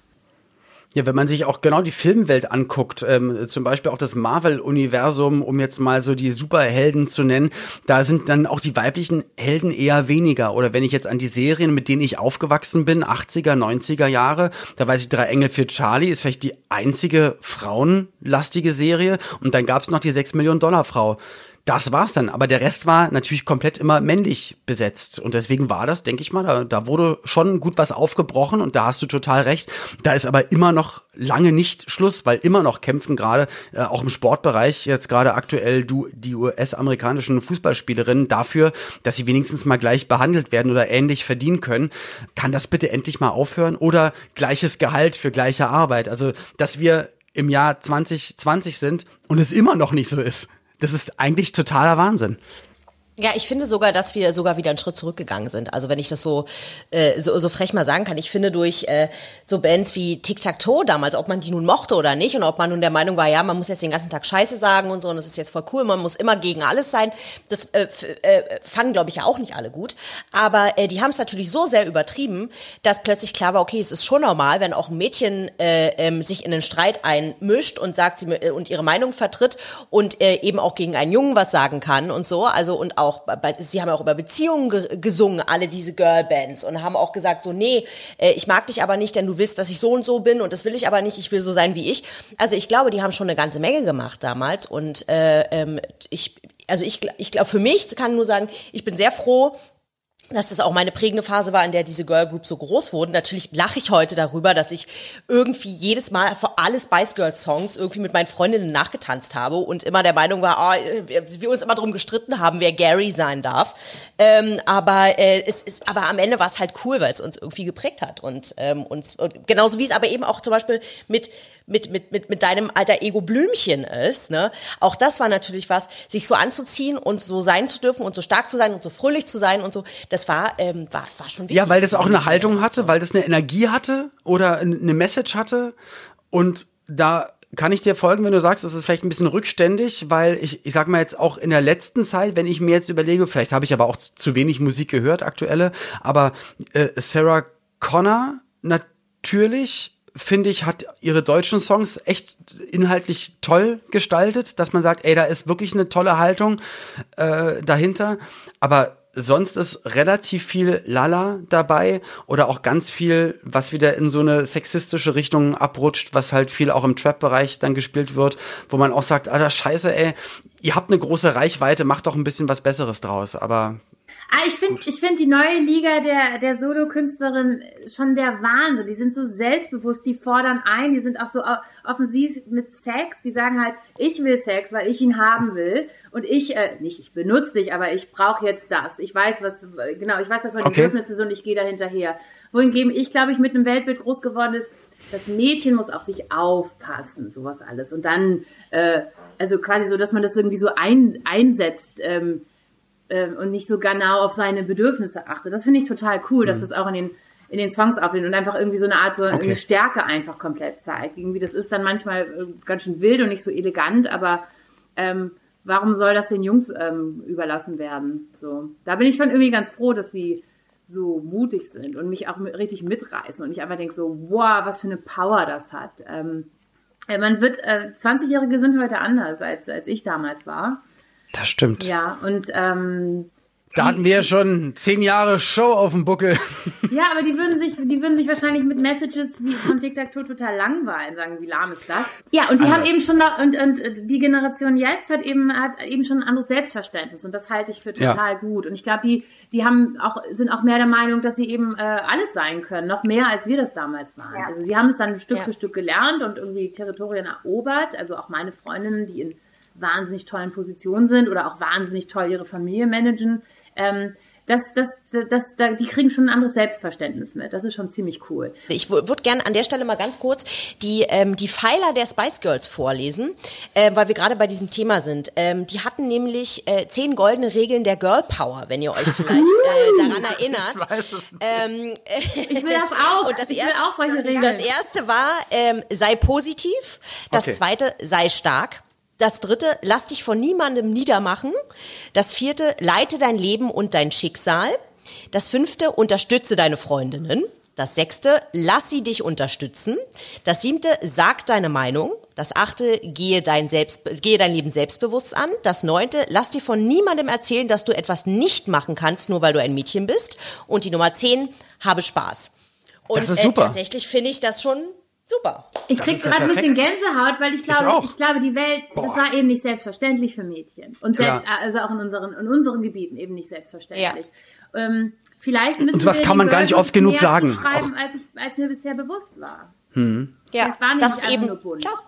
Ja, wenn man sich auch genau die Filmwelt anguckt, ähm, zum Beispiel auch das Marvel-Universum, um jetzt mal so die Superhelden zu nennen, da sind dann auch die weiblichen Helden eher weniger. Oder wenn ich jetzt an die Serien, mit denen ich aufgewachsen bin, 80er, 90er Jahre, da weiß ich, Drei Engel für Charlie ist vielleicht die einzige frauenlastige Serie. Und dann gab's noch die 6 Millionen Dollar Frau. Das war's dann. Aber der Rest war natürlich komplett immer männlich besetzt. Und deswegen war das, denke ich mal, da, da wurde schon gut was aufgebrochen und da hast du total recht. Da ist aber immer noch lange nicht Schluss, weil immer noch kämpfen gerade, äh, auch im Sportbereich, jetzt gerade aktuell du, die US-amerikanischen Fußballspielerinnen dafür, dass sie wenigstens mal gleich behandelt werden oder ähnlich verdienen können. Kann das bitte endlich mal aufhören? Oder gleiches Gehalt für gleiche Arbeit? Also, dass wir im Jahr 2020 sind und es immer noch nicht so ist. Das ist eigentlich totaler Wahnsinn. Ja, ich finde sogar, dass wir sogar wieder einen Schritt zurückgegangen sind. Also wenn ich das so, äh, so, so frech mal sagen kann, ich finde durch äh, so Bands wie Tic Tac Toe damals, ob man die nun mochte oder nicht und ob man nun der Meinung war, ja, man muss jetzt den ganzen Tag Scheiße sagen und so und das ist jetzt voll cool, man muss immer gegen alles sein. Das äh, äh, fanden, glaube ich, ja auch nicht alle gut. Aber äh, die haben es natürlich so sehr übertrieben, dass plötzlich klar war, okay, es ist schon normal, wenn auch ein Mädchen äh, ähm, sich in den Streit einmischt und sagt sie äh, und ihre Meinung vertritt und äh, eben auch gegen einen Jungen was sagen kann und so. Also und auch, sie haben auch über Beziehungen ge gesungen, alle diese Girlbands und haben auch gesagt so, nee, äh, ich mag dich aber nicht, denn du willst, dass ich so und so bin und das will ich aber nicht, ich will so sein wie ich. Also ich glaube, die haben schon eine ganze Menge gemacht damals und äh, ähm, ich, also ich, ich glaube, für mich kann nur sagen, ich bin sehr froh, dass das auch meine prägende Phase war, in der diese Girl Groups so groß wurden. Natürlich lache ich heute darüber, dass ich irgendwie jedes Mal vor alle Spice Girls Songs irgendwie mit meinen Freundinnen nachgetanzt habe und immer der Meinung war, oh, wir, wir uns immer darum gestritten haben, wer Gary sein darf. Ähm, aber äh, es ist, aber am Ende war es halt cool, weil es uns irgendwie geprägt hat und ähm, uns und genauso wie es aber eben auch zum Beispiel mit mit, mit, mit, mit deinem alter Ego Blümchen ist, ne? Auch das war natürlich was, sich so anzuziehen und so sein zu dürfen und so stark zu sein und so fröhlich zu sein und so, das war, ähm, war, war schon wichtig. Ja, weil das auch eine Haltung hatte, weil das eine Energie hatte oder eine Message hatte und da kann ich dir folgen, wenn du sagst, das ist vielleicht ein bisschen rückständig, weil ich, ich sag mal jetzt auch in der letzten Zeit, wenn ich mir jetzt überlege, vielleicht habe ich aber auch zu wenig Musik gehört, aktuelle, aber äh, Sarah Connor natürlich finde ich, hat ihre deutschen Songs echt inhaltlich toll gestaltet, dass man sagt, ey, da ist wirklich eine tolle Haltung äh, dahinter. Aber sonst ist relativ viel Lala dabei oder auch ganz viel, was wieder in so eine sexistische Richtung abrutscht, was halt viel auch im Trap-Bereich dann gespielt wird, wo man auch sagt, Alter, scheiße, ey, ihr habt eine große Reichweite, macht doch ein bisschen was Besseres draus. Aber Ah, ich finde ich finde die neue Liga der, der Solo-Künstlerin schon der Wahnsinn. Die sind so selbstbewusst, die fordern ein, die sind auch so offensiv mit Sex. Die sagen halt, ich will Sex, weil ich ihn haben will. Und ich, äh, nicht ich benutze dich, aber ich brauche jetzt das. Ich weiß, was, genau, ich weiß, was meine okay. Bedürfnisse sind und ich gehe da hinterher. Wohingegen ich, glaube ich, mit einem Weltbild groß geworden ist, das Mädchen muss auf sich aufpassen, sowas alles. Und dann, äh, also quasi so, dass man das irgendwie so ein, einsetzt. Ähm, äh, und nicht so genau auf seine Bedürfnisse achtet. Das finde ich total cool, mhm. dass das auch in den in den Songs aufnimmt und einfach irgendwie so eine Art so okay. eine Stärke einfach komplett zeigt. Irgendwie das ist dann manchmal äh, ganz schön wild und nicht so elegant, aber ähm, warum soll das den Jungs ähm, überlassen werden? So, da bin ich schon irgendwie ganz froh, dass sie so mutig sind und mich auch richtig mitreißen und ich einfach denke so, wow, was für eine Power das hat. Ähm, äh, man wird, äh, 20-Jährige sind heute anders als als ich damals war. Das stimmt. Ja, und ähm, da hatten wir ja schon zehn Jahre Show auf dem Buckel. Ja, aber die würden sich, die würden sich wahrscheinlich mit Messages wie von Toe total langweilen, sagen, wie lahm ist das? Ja, und die Anders. haben eben schon noch, und, und die Generation jetzt hat eben, hat eben schon ein anderes Selbstverständnis und das halte ich für total ja. gut. Und ich glaube, die, die haben auch, sind auch mehr der Meinung, dass sie eben äh, alles sein können, noch mehr als wir das damals waren. Ja. Also wir haben es dann Stück ja. für Stück gelernt und irgendwie Territorien erobert, also auch meine Freundinnen, die in wahnsinnig tollen Positionen sind oder auch wahnsinnig toll ihre Familie managen. Ähm, das, das, das, das, die kriegen schon ein anderes Selbstverständnis mit. Das ist schon ziemlich cool. Ich würde gerne an der Stelle mal ganz kurz die, ähm, die Pfeiler der Spice Girls vorlesen, äh, weil wir gerade bei diesem Thema sind. Ähm, die hatten nämlich äh, zehn goldene Regeln der Girl Power, wenn ihr euch vielleicht äh, daran erinnert. Ich, weiß es ähm, ich will das auch. Und das ich erste, will auch solche Regeln. Das erste war, ähm, sei positiv. Das okay. zweite, sei stark. Das dritte, lass dich von niemandem niedermachen. Das vierte, leite dein Leben und dein Schicksal. Das fünfte, unterstütze deine Freundinnen. Das sechste, lass sie dich unterstützen. Das siebte, sag deine Meinung. Das achte, gehe dein, Selbst, gehe dein Leben selbstbewusst an. Das neunte, lass dir von niemandem erzählen, dass du etwas nicht machen kannst, nur weil du ein Mädchen bist. Und die Nummer zehn, habe Spaß. Und das ist super. Äh, tatsächlich finde ich das schon Super. Ich krieg gerade ein bisschen Gänsehaut, weil ich glaube, ich, ich glaube, die Welt, Boah. das war eben nicht selbstverständlich für Mädchen. Und selbst, ja. also auch in unseren, in unseren Gebieten eben nicht selbstverständlich. Ja. Ähm, vielleicht müssen Und was kann man gar nicht oft genug sagen. Schreiben, als, ich, als mir bisher bewusst war. Hm. Ja, das ist eben, klar.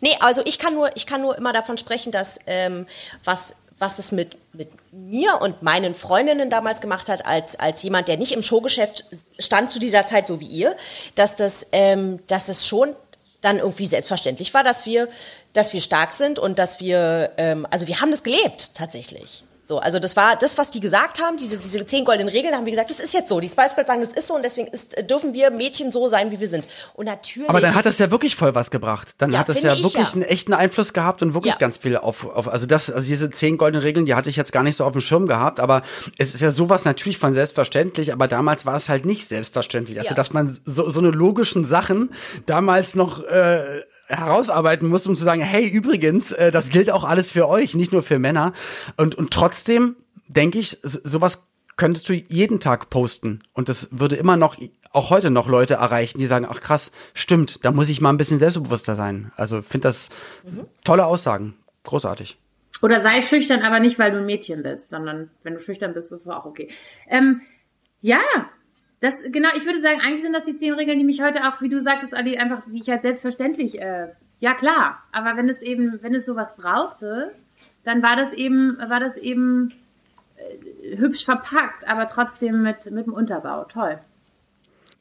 Nee, also ich kann nur, ich kann nur immer davon sprechen, dass ähm, was was es mit, mit mir und meinen Freundinnen damals gemacht hat, als, als jemand, der nicht im Showgeschäft stand zu dieser Zeit, so wie ihr, dass das, ähm, dass es schon dann irgendwie selbstverständlich war, dass wir, dass wir stark sind und dass wir, ähm, also wir haben das gelebt tatsächlich. So, also das war das, was die gesagt haben, diese, diese zehn goldenen Regeln, haben wir gesagt, das ist jetzt so. Die Spice Girls sagen, das ist so und deswegen ist, dürfen wir Mädchen so sein, wie wir sind. Und natürlich. Aber dann hat das ja wirklich voll was gebracht. Dann ja, hat das ja wirklich ja. einen echten Einfluss gehabt und wirklich ja. ganz viel auf, auf, also das, also diese zehn goldenen Regeln, die hatte ich jetzt gar nicht so auf dem Schirm gehabt, aber es ist ja sowas natürlich von selbstverständlich, aber damals war es halt nicht selbstverständlich. Also, dass man so, so eine logischen Sachen damals noch, äh, herausarbeiten muss, um zu sagen, hey, übrigens, äh, das gilt auch alles für euch, nicht nur für Männer. Und, und trotzdem denke ich, sowas könntest du jeden Tag posten. Und das würde immer noch, auch heute noch Leute erreichen, die sagen, ach krass, stimmt, da muss ich mal ein bisschen selbstbewusster sein. Also finde das tolle Aussagen. Großartig. Oder sei schüchtern, aber nicht, weil du ein Mädchen bist, sondern wenn du schüchtern bist, ist es auch okay. Ähm, ja, das, genau, ich würde sagen, eigentlich sind das die zehn Regeln, die mich heute auch, wie du sagtest, Ali, einfach, die halt selbstverständlich, äh, ja klar, aber wenn es eben, wenn es sowas brauchte, dann war das eben, war das eben äh, hübsch verpackt, aber trotzdem mit, mit dem Unterbau. Toll.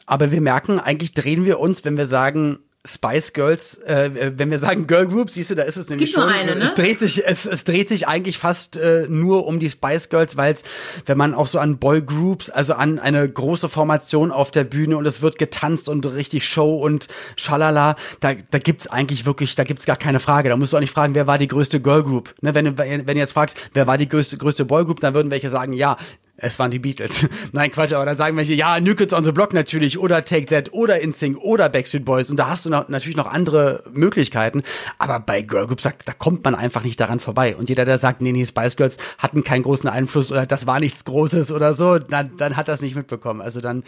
Aber wir merken, eigentlich drehen wir uns, wenn wir sagen, Spice Girls, äh, wenn wir sagen Girl Group, siehst du, da ist es nämlich gibt schon. eine, ne? Es dreht sich, es, es dreht sich eigentlich fast äh, nur um die Spice Girls, weil es, wenn man auch so an Boy Groups, also an eine große Formation auf der Bühne und es wird getanzt und richtig Show und Schalala, da, da gibt's eigentlich wirklich, da gibt's gar keine Frage. Da musst du auch nicht fragen, wer war die größte Girl Group. Ne, wenn, du, wenn du jetzt fragst, wer war die größte, größte Boy Group, dann würden welche sagen, ja, es waren die Beatles. Nein, Quatsch, aber dann sagen welche, ja, New Kids on the Block natürlich oder Take That oder InSync oder Backstreet Boys und da hast du noch, natürlich noch andere Möglichkeiten, aber bei Girl Groups, da, da kommt man einfach nicht daran vorbei und jeder, der sagt, nee, nee, Spice Girls hatten keinen großen Einfluss oder das war nichts Großes oder so, dann, dann hat das nicht mitbekommen. Also dann,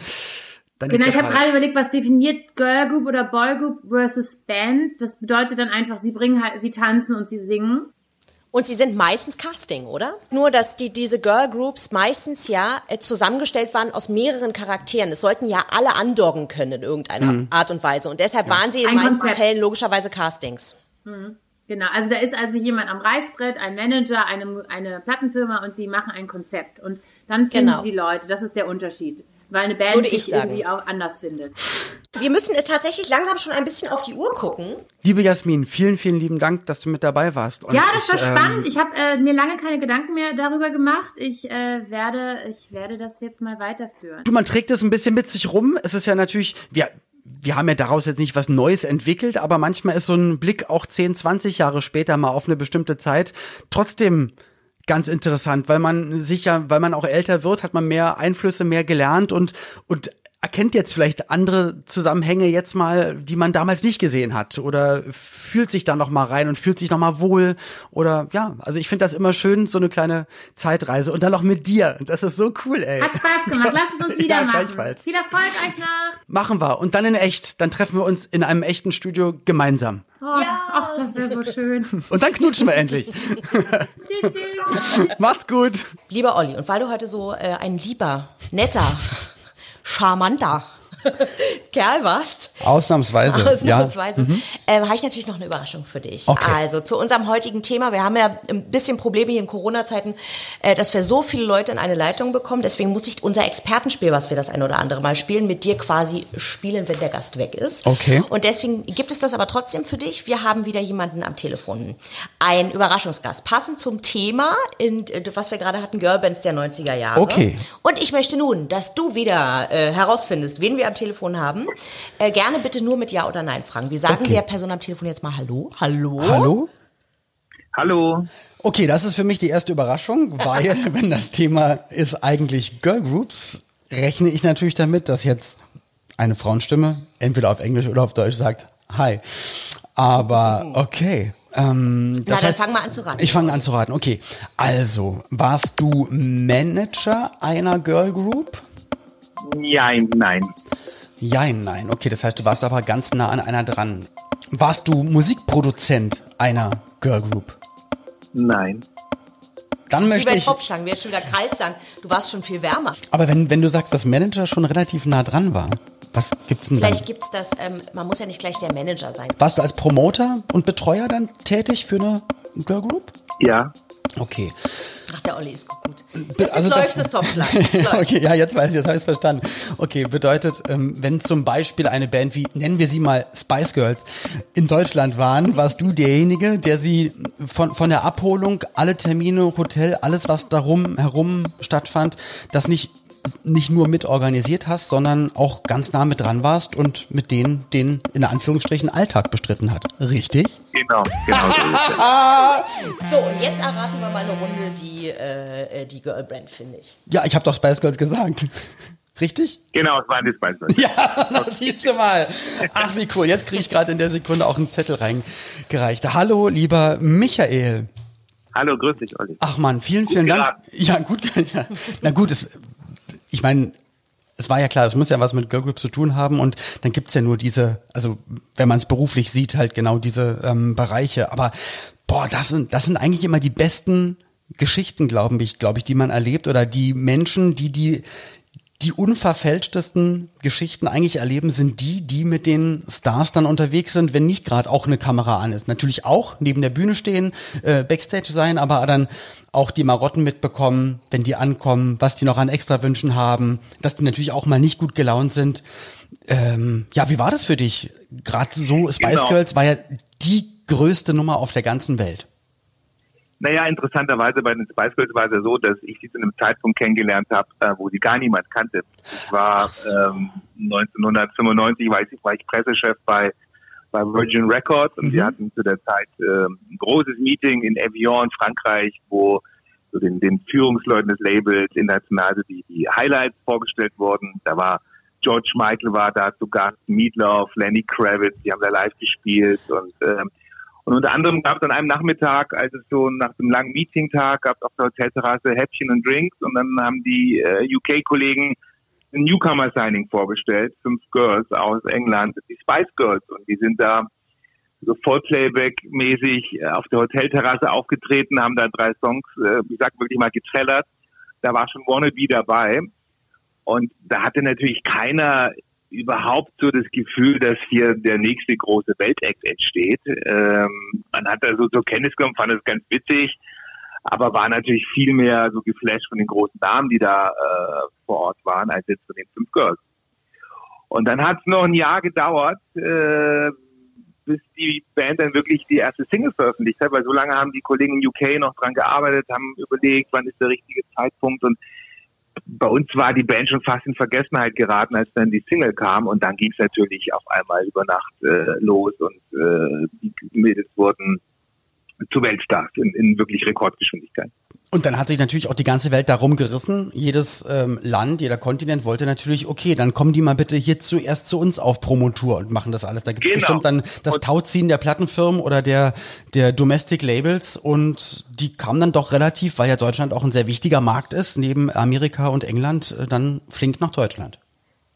dann Genau, ich habe gerade überlegt, was definiert Girl Group oder Boy Group versus Band. Das bedeutet dann einfach, sie bringen halt, sie tanzen und sie singen. Und sie sind meistens Casting, oder? Nur, dass die, diese Girl Groups meistens ja äh, zusammengestellt waren aus mehreren Charakteren. Es sollten ja alle andocken können in irgendeiner Art und Weise. Und deshalb waren sie in den meisten Konzept. Fällen logischerweise Castings. Genau, also da ist also jemand am Reißbrett, ein Manager, eine, eine Plattenfirma und sie machen ein Konzept. Und dann finden Genau. sie die Leute. Das ist der Unterschied. Weil eine Band Würde ich sich sagen. irgendwie auch anders findet. Wir müssen tatsächlich langsam schon ein bisschen auf die Uhr gucken. Liebe Jasmin, vielen, vielen lieben Dank, dass du mit dabei warst. Und Ja, das war ich, ähm, spannend. Ich habe äh, mir lange keine Gedanken mehr darüber gemacht. Ich äh, werde, ich werde das jetzt mal weiterführen. Du, man trägt es ein bisschen mit sich rum. Es ist ja natürlich, wir, wir haben ja daraus jetzt nicht was Neues entwickelt, aber manchmal ist so ein Blick auch 10, 20 Jahre später mal auf eine bestimmte Zeit trotzdem ganz interessant, weil man sich ja, weil man auch älter wird, hat man mehr Einflüsse, mehr gelernt und, und erkennt jetzt vielleicht andere Zusammenhänge jetzt mal, die man damals nicht gesehen hat oder fühlt sich da noch mal rein und fühlt sich noch mal wohl oder ja, also ich finde das immer schön, so eine kleine Zeitreise und dann noch mit dir. Das ist so cool, ey. Hat Spaß gemacht. Lass es uns wieder Ja, machen. gleichfalls. Viel Erfolg euch noch. Machen wir. Und dann in echt. Dann treffen wir uns in einem echten Studio gemeinsam. Oh, Ach, das wäre so schön. Und dann knutschen wir endlich. Macht's gut. Lieber Olli, und weil du heute so äh, ein lieber, netter, charmanter Kerl warst, Ausnahmsweise. Ausnahmsweise. Ähm, habe ich natürlich noch eine Überraschung für dich. Okay. Also zu unserem heutigen Thema. Wir haben ja ein bisschen Probleme hier in Corona-Zeiten, äh, dass wir so viele Leute in eine Leitung bekommen. Deswegen muss ich unser Expertenspiel, was wir das ein oder andere Mal spielen, mit dir quasi spielen, wenn der Gast weg ist. Okay. Und deswegen gibt es das aber trotzdem für dich. Wir haben wieder jemanden am Telefon. Ein Überraschungsgast. Passend zum Thema, in, äh, was wir gerade hatten, Girlbands der 90er Jahre. Okay. Und ich möchte nun, dass du wieder äh, herausfindest, wen wir am Telefon haben. Äh, gerne bitte nur mit Ja oder Nein fragen. Wir sagen Okay. der Person am Telefon jetzt mal Hallo. Hallo. Hallo? Hallo. Okay, das ist für mich die erste Überraschung, weil wenn das Thema ist eigentlich Girl Groups, rechne ich natürlich damit, dass jetzt eine Frauenstimme entweder auf Englisch oder auf Deutsch sagt Hi. Aber okay. Ähm, das dann heißt, fang mal an zu raten. Ich fange an zu raten. Okay. Also, warst du Manager einer Girl Group? Nein, nein. Jein, nein. Okay, das heißt, du warst aber ganz nah an einer dran. Warst du Musikproduzent einer Girl Group? Nein. Dann möchte ich. Topfschlangen, jetzt schon wieder kalt sagen. Du warst schon viel wärmer. Aber wenn, wenn du sagst, dass Manager schon relativ nah dran war, was gibt's denn dann? Vielleicht gibt's das, ähm, man muss ja nicht gleich der Manager sein. Warst du als Promoter und Betreuer dann tätig für eine Girl Group? Ja. Okay. Ach, der Olli ist gut. Jetzt also läuft das- das Topfschlagen. Es läuft. okay, ja, jetzt weiß ich, jetzt habe ich verstanden. Okay, bedeutet, ähm, wenn zum Beispiel eine Band wie, nennen wir sie mal Spice Girls, in Deutschland waren, warst du derjenige, der sie von, von der Abholung, alle Termine, Hotel, alles, was darum herum stattfand, das nicht nicht nur mit organisiert hast, sondern auch ganz nah mit dran warst und mit denen den in Anführungsstrichen Alltag bestritten hat. Richtig? Genau. Genau so ist es. So, und jetzt erraten wir mal eine Runde die, äh, äh, die Girlbrand, finde ich. Ja, ich habe doch Spice Girls gesagt. Richtig? Genau, es waren die Spice Girls. Ja, siehst du mal. Ach, wie cool. Jetzt kriege ich gerade in der Sekunde auch einen Zettel reingereicht. Hallo, lieber Michael. Hallo, grüß dich, Olli. Ach man, vielen, vielen Dank. geraten. Ja, gut. Ja. Na gut, es, ich meine, es war ja klar, es muss ja was mit Girl Group zu tun haben und dann gibt's ja nur diese, also wenn man es beruflich sieht, halt genau diese ähm, Bereiche. Aber boah, das sind, das sind eigentlich immer die besten Geschichten, glaube ich, glaube ich, die man erlebt oder die Menschen, die die die unverfälschtesten Geschichten eigentlich erleben, sind die, die mit den Stars dann unterwegs sind, wenn nicht gerade auch eine Kamera an ist. Natürlich auch neben der Bühne stehen, äh, Backstage sein, aber dann auch die Marotten mitbekommen, wenn die ankommen, was die noch an Extrawünschen haben, dass die natürlich auch mal nicht gut gelaunt sind. Ähm, ja, wie war das für dich? gerade so Spice Genau. Girls war ja die größte Nummer auf der ganzen Welt. Naja, interessanterweise bei den Spice Girls war es ja so, dass ich sie zu einem Zeitpunkt kennengelernt habe, äh, wo sie gar niemand kannte. Ich war ähm, 1995, weiß ich, war ich Pressechef bei, bei Virgin Records und wir hatten zu der Zeit ähm, ein großes Meeting in Evian, Frankreich, wo so den, den Führungsleuten des Labels international so die, die Highlights vorgestellt wurden. Da war George Michael war da zu Gast, Meatloaf, Lenny Kravitz, die haben da live gespielt und ähm, und unter anderem gab es an einem Nachmittag, als es so nach dem langen Meeting-Tag gab es auf der Hotelterrasse Häppchen und Drinks und dann haben die äh, UK-Kollegen ein Newcomer-Signing vorgestellt, fünf Girls aus England, die Spice Girls und die sind da so Vollplayback-mäßig äh, auf der Hotelterrasse aufgetreten, haben da drei Songs, äh, ich sag wirklich mal getrellert. Da war schon Wannabe dabei und da hatte natürlich keiner überhaupt so das Gefühl, dass hier der nächste große Weltakt entsteht. Ähm, man hat da so zur Kenntnis genommen, fand es ganz witzig, aber war natürlich viel mehr so geflasht von den großen Damen, die da äh, vor Ort waren, als jetzt von den fünf Girls. Und dann hat es noch ein Jahr gedauert, äh, bis die Band dann wirklich die erste Single veröffentlicht hat, weil so lange haben die Kollegen in UK noch dran gearbeitet, haben überlegt, wann ist der richtige Zeitpunkt und bei uns war die Band schon fast in Vergessenheit geraten, als dann die Single kam und dann ging es natürlich auf einmal über Nacht äh, los und äh, die Mädels wurden zu Weltstars in, in wirklich Rekordgeschwindigkeit. Und dann hat sich natürlich auch die ganze Welt darum gerissen. Jedes ähm, Land, jeder Kontinent wollte natürlich, okay, dann kommen die mal bitte hier zuerst zu uns auf Promotour und machen das alles. Da gibt es Genau. bestimmt dann das Und- Tauziehen der Plattenfirmen oder der, der Domestic Labels und die kamen dann doch relativ, weil ja Deutschland auch ein sehr wichtiger Markt ist, neben Amerika und England, äh, dann flink nach Deutschland.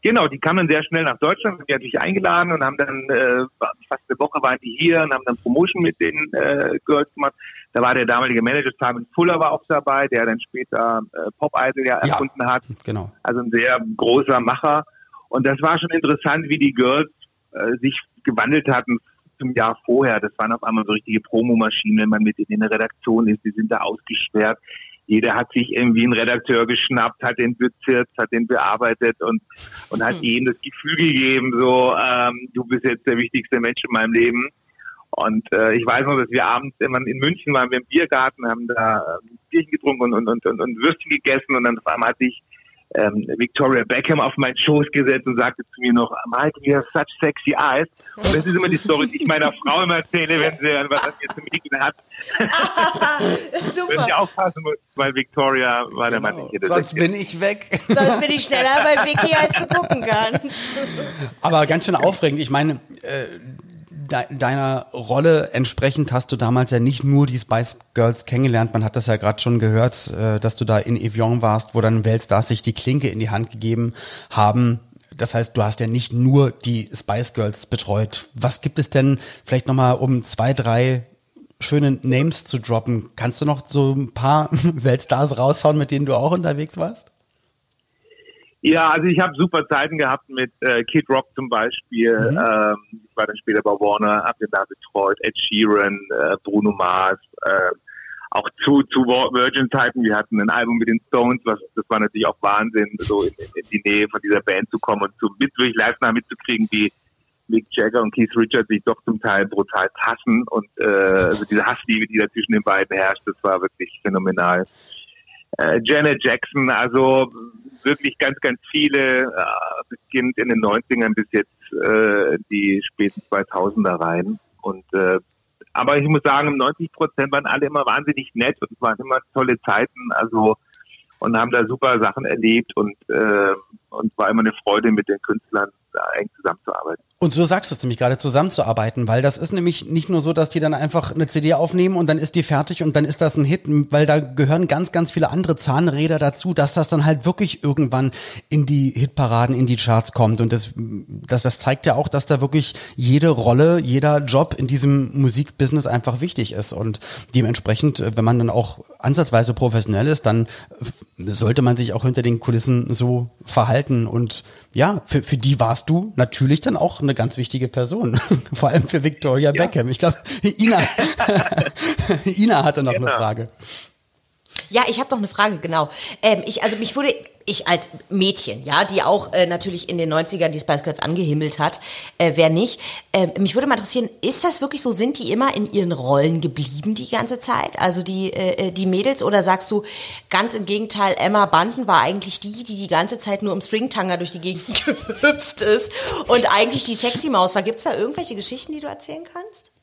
Genau, die kamen sehr schnell nach Deutschland, sind die natürlich eingeladen und haben dann äh, fast eine Woche waren die hier und haben dann Promotion mit den äh, Girls gemacht. Da war der damalige Manager Simon Fuller war auch dabei, der dann später äh, Pop Idol ja Ja. erfunden hat. Genau. Also ein sehr großer Macher. Und das war schon interessant, wie die Girls äh, sich gewandelt hatten zum Jahr vorher. Das waren auf einmal so richtige Promomaschinen, wenn man mit in der Redaktion ist. Die sind da ausgesperrt. Jeder hat sich irgendwie einen Redakteur geschnappt, hat den bezirzt, hat den bearbeitet und, und hat ihm das Gefühl gegeben, so, ähm, du bist jetzt der wichtigste Mensch in meinem Leben. Und äh, ich weiß noch, dass wir abends immer in München waren, wir im Biergarten, haben da äh, Bierchen getrunken und, und, und, und Würstchen gegessen und dann auf einmal hatte ich ähm, Victoria Beckham auf meinen Schoß gesetzt und sagte zu mir noch, Mike, you have such sexy eyes. Und das ist immer die Story, die ich meiner Frau immer erzähle, wenn sie was an mir zu mieten hat. Wenn Super. sie aufpassen muss, weil Victoria war der Mann, der Sonst bin ich weg. Sonst bin ich schneller bei Vicky, als du gucken kannst. Aber ganz schön aufregend. Ich meine, äh, deiner Rolle entsprechend hast du damals ja nicht nur die Spice Girls kennengelernt. Man hat das ja gerade schon gehört, äh, dass du da in Evian warst, wo dann Weltstars sich die Klinke in die Hand gegeben haben. Das heißt, du hast ja nicht nur die Spice Girls betreut. Was gibt es denn vielleicht nochmal um zwei, drei schöne Names zu droppen? Kannst du noch so ein paar Weltstars raushauen, mit denen du auch unterwegs warst? Ja, also ich habe super Zeiten gehabt mit äh, Kid Rock zum Beispiel. Ähm, ich war dann später bei Warner, habe den da betreut. Ed Sheeran, äh, Bruno Mars, äh, auch zu, zu Virgin-Zeiten. Wir hatten ein Album mit den Stones, was das war natürlich auch Wahnsinn, so in, in, in die Nähe von dieser Band zu kommen und zu mit wirklich live nah mitzukriegen, wie Mick Jagger und Keith Richards sich doch zum Teil brutal hassen und äh, also diese Hassliebe, die da zwischen den beiden herrscht, das war wirklich phänomenal. Äh, Janet Jackson, also wirklich ganz, ganz viele, äh, beginnt in den 90ern bis jetzt äh, die späten 2000er rein. Und äh, aber ich muss sagen, 90 Prozent waren alle immer wahnsinnig nett und es waren immer tolle Zeiten, also und haben da super Sachen erlebt und äh, und war immer eine Freude mit den Künstlern da eng zusammenzuarbeiten. Und so sagst du es nämlich gerade, zusammenzuarbeiten, weil das ist nämlich nicht nur so, dass die dann einfach eine CD aufnehmen und dann ist die fertig und dann ist das ein Hit, weil da gehören ganz, ganz viele andere Zahnräder dazu, dass das dann halt wirklich irgendwann in die Hitparaden, in die Charts kommt. Und das, das, das zeigt ja auch, dass da wirklich jede Rolle, jeder Job in diesem Musikbusiness einfach wichtig ist. Und dementsprechend, wenn man dann auch ansatzweise professionell ist, dann sollte man sich auch hinter den Kulissen so verhalten. Und ja, für, für die warst du natürlich dann auch eine ganz wichtige Person. Vor allem für Victoria Beckham. Ich glaube, Ina, Ina hatte noch Genau. eine Frage. Ja, ich habe noch eine Frage, genau. Ähm, ich, also mich wurde, ich als Mädchen, ja, die auch äh, natürlich in den 90ern die Spice Girls angehimmelt hat, äh, wer nicht, äh, mich würde mal interessieren, ist das wirklich so, sind die immer in ihren Rollen geblieben die ganze Zeit? Also die, äh, äh die Mädels oder sagst du ganz im Gegenteil, Emma Banden war eigentlich die, die die ganze Zeit nur im Stringtanger durch die Gegend gehüpft ist und eigentlich die Sexy Maus war. Gibt es da irgendwelche Geschichten, die du erzählen kannst?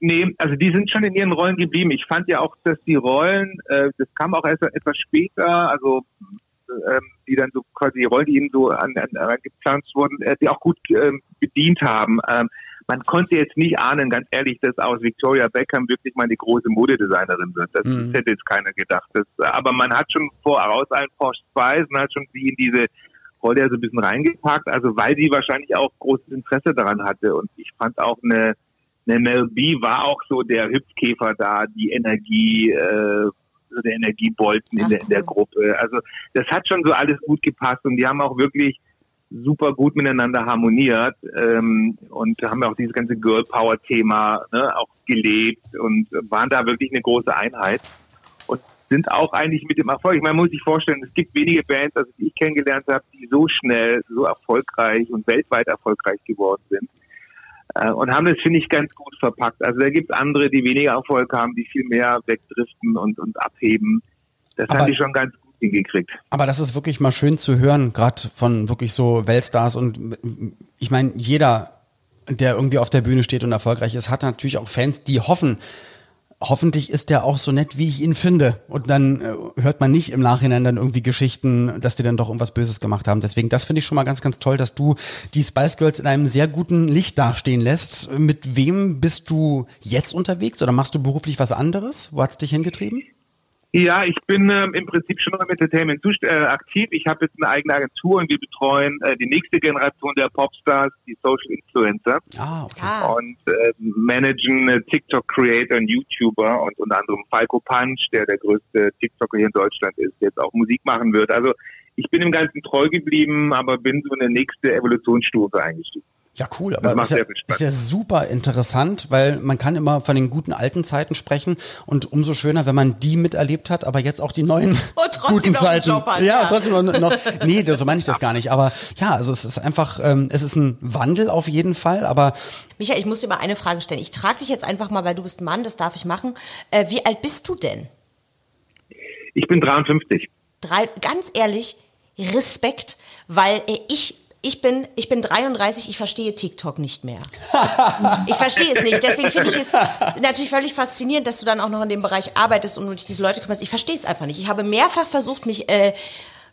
Nee, also die sind schon in ihren Rollen geblieben. Ich fand ja auch, dass die Rollen, äh, das kam auch erst etwas später, also ähm, die dann so quasi die Rollen, die ihnen so an, an, angepflanzt wurden, äh, die auch gut äh, bedient haben. Ähm, man konnte jetzt nicht ahnen, ganz ehrlich, dass aus Victoria Beckham wirklich mal eine große Modedesignerin wird. Das, mhm. hätte jetzt keiner gedacht. Das, aber man hat schon voraus allen Porsche Spice und hat schon sie in diese Rolle so ein bisschen reingepackt, also weil sie wahrscheinlich auch großes Interesse daran hatte. Und ich fand auch eine eine Mel B war auch so der Hüpfkäfer da, die Energie, äh, der Energiebolzen in, der, in der Gruppe. Also das hat schon so alles gut gepasst und die haben auch wirklich super gut miteinander harmoniert ähm, und haben auch dieses ganze Girl Power Thema ne, auch gelebt und waren da wirklich eine große Einheit und sind auch eigentlich mit dem Erfolg. Ich meine, man muss sich vorstellen, es gibt wenige Bands, also die ich kennengelernt habe, die so schnell, so erfolgreich und weltweit erfolgreich geworden sind. Äh, und haben das, finde ich, ganz gut verpackt. Also da gibt es andere, die weniger Erfolg haben, die viel mehr wegdriften und, und abheben. Das aber, haben die schon ganz gut hingekriegt. Aber das ist wirklich mal schön zu hören, gerade von wirklich so Weltstars. Und ich meine, jeder, der irgendwie auf der Bühne steht und erfolgreich ist, hat natürlich auch Fans, die hoffen, hoffentlich ist der auch so nett, wie ich ihn finde. Und dann äh, hört man nicht im Nachhinein dann irgendwie Geschichten, dass die dann doch irgendwas Böses gemacht haben. Deswegen, das finde ich schon mal ganz, ganz toll, dass du die Spice Girls in einem sehr guten Licht dastehen lässt. Mit wem bist du jetzt unterwegs oder machst du beruflich was anderes? Wo hat's dich hingetrieben? Ja, ich bin ähm, im Prinzip schon im Entertainment äh, aktiv. Ich habe jetzt eine eigene Agentur und wir betreuen äh, die nächste Generation der Popstars, die Social Influencer. Ah, okay. Ah. Und äh, managen äh, TikTok-Creator und YouTuber und unter anderem Falco Punch, der der größte TikToker hier in Deutschland ist, der jetzt auch Musik machen wird. Also ich bin im Ganzen treu geblieben, aber bin so in eine nächste Evolutionsstufe eingestiegen. Ja, cool, aber ist ja, ist ja super interessant, weil man kann immer von den guten alten Zeiten sprechen und umso schöner, wenn man die miterlebt hat, aber jetzt auch die neuen guten Zeiten. Hat, ja, ja, trotzdem noch, nee, so meine ich das gar nicht, aber ja, also es ist einfach, ähm, es ist ein Wandel auf jeden Fall, aber Michael, ich muss dir mal eine Frage stellen. Ich trage dich jetzt einfach mal, weil du bist ein Mann, das darf ich machen. Äh, wie alt bist du denn? Ich bin 53. Drei, ganz ehrlich, Respekt, weil äh, ich ich bin, ich bin 33, ich verstehe TikTok nicht mehr. ich verstehe es nicht. Deswegen finde ich es natürlich völlig faszinierend, dass du dann auch noch in dem Bereich arbeitest und dich diese Leute kümmerst. Ich verstehe es einfach nicht. Ich habe mehrfach versucht, mich, äh,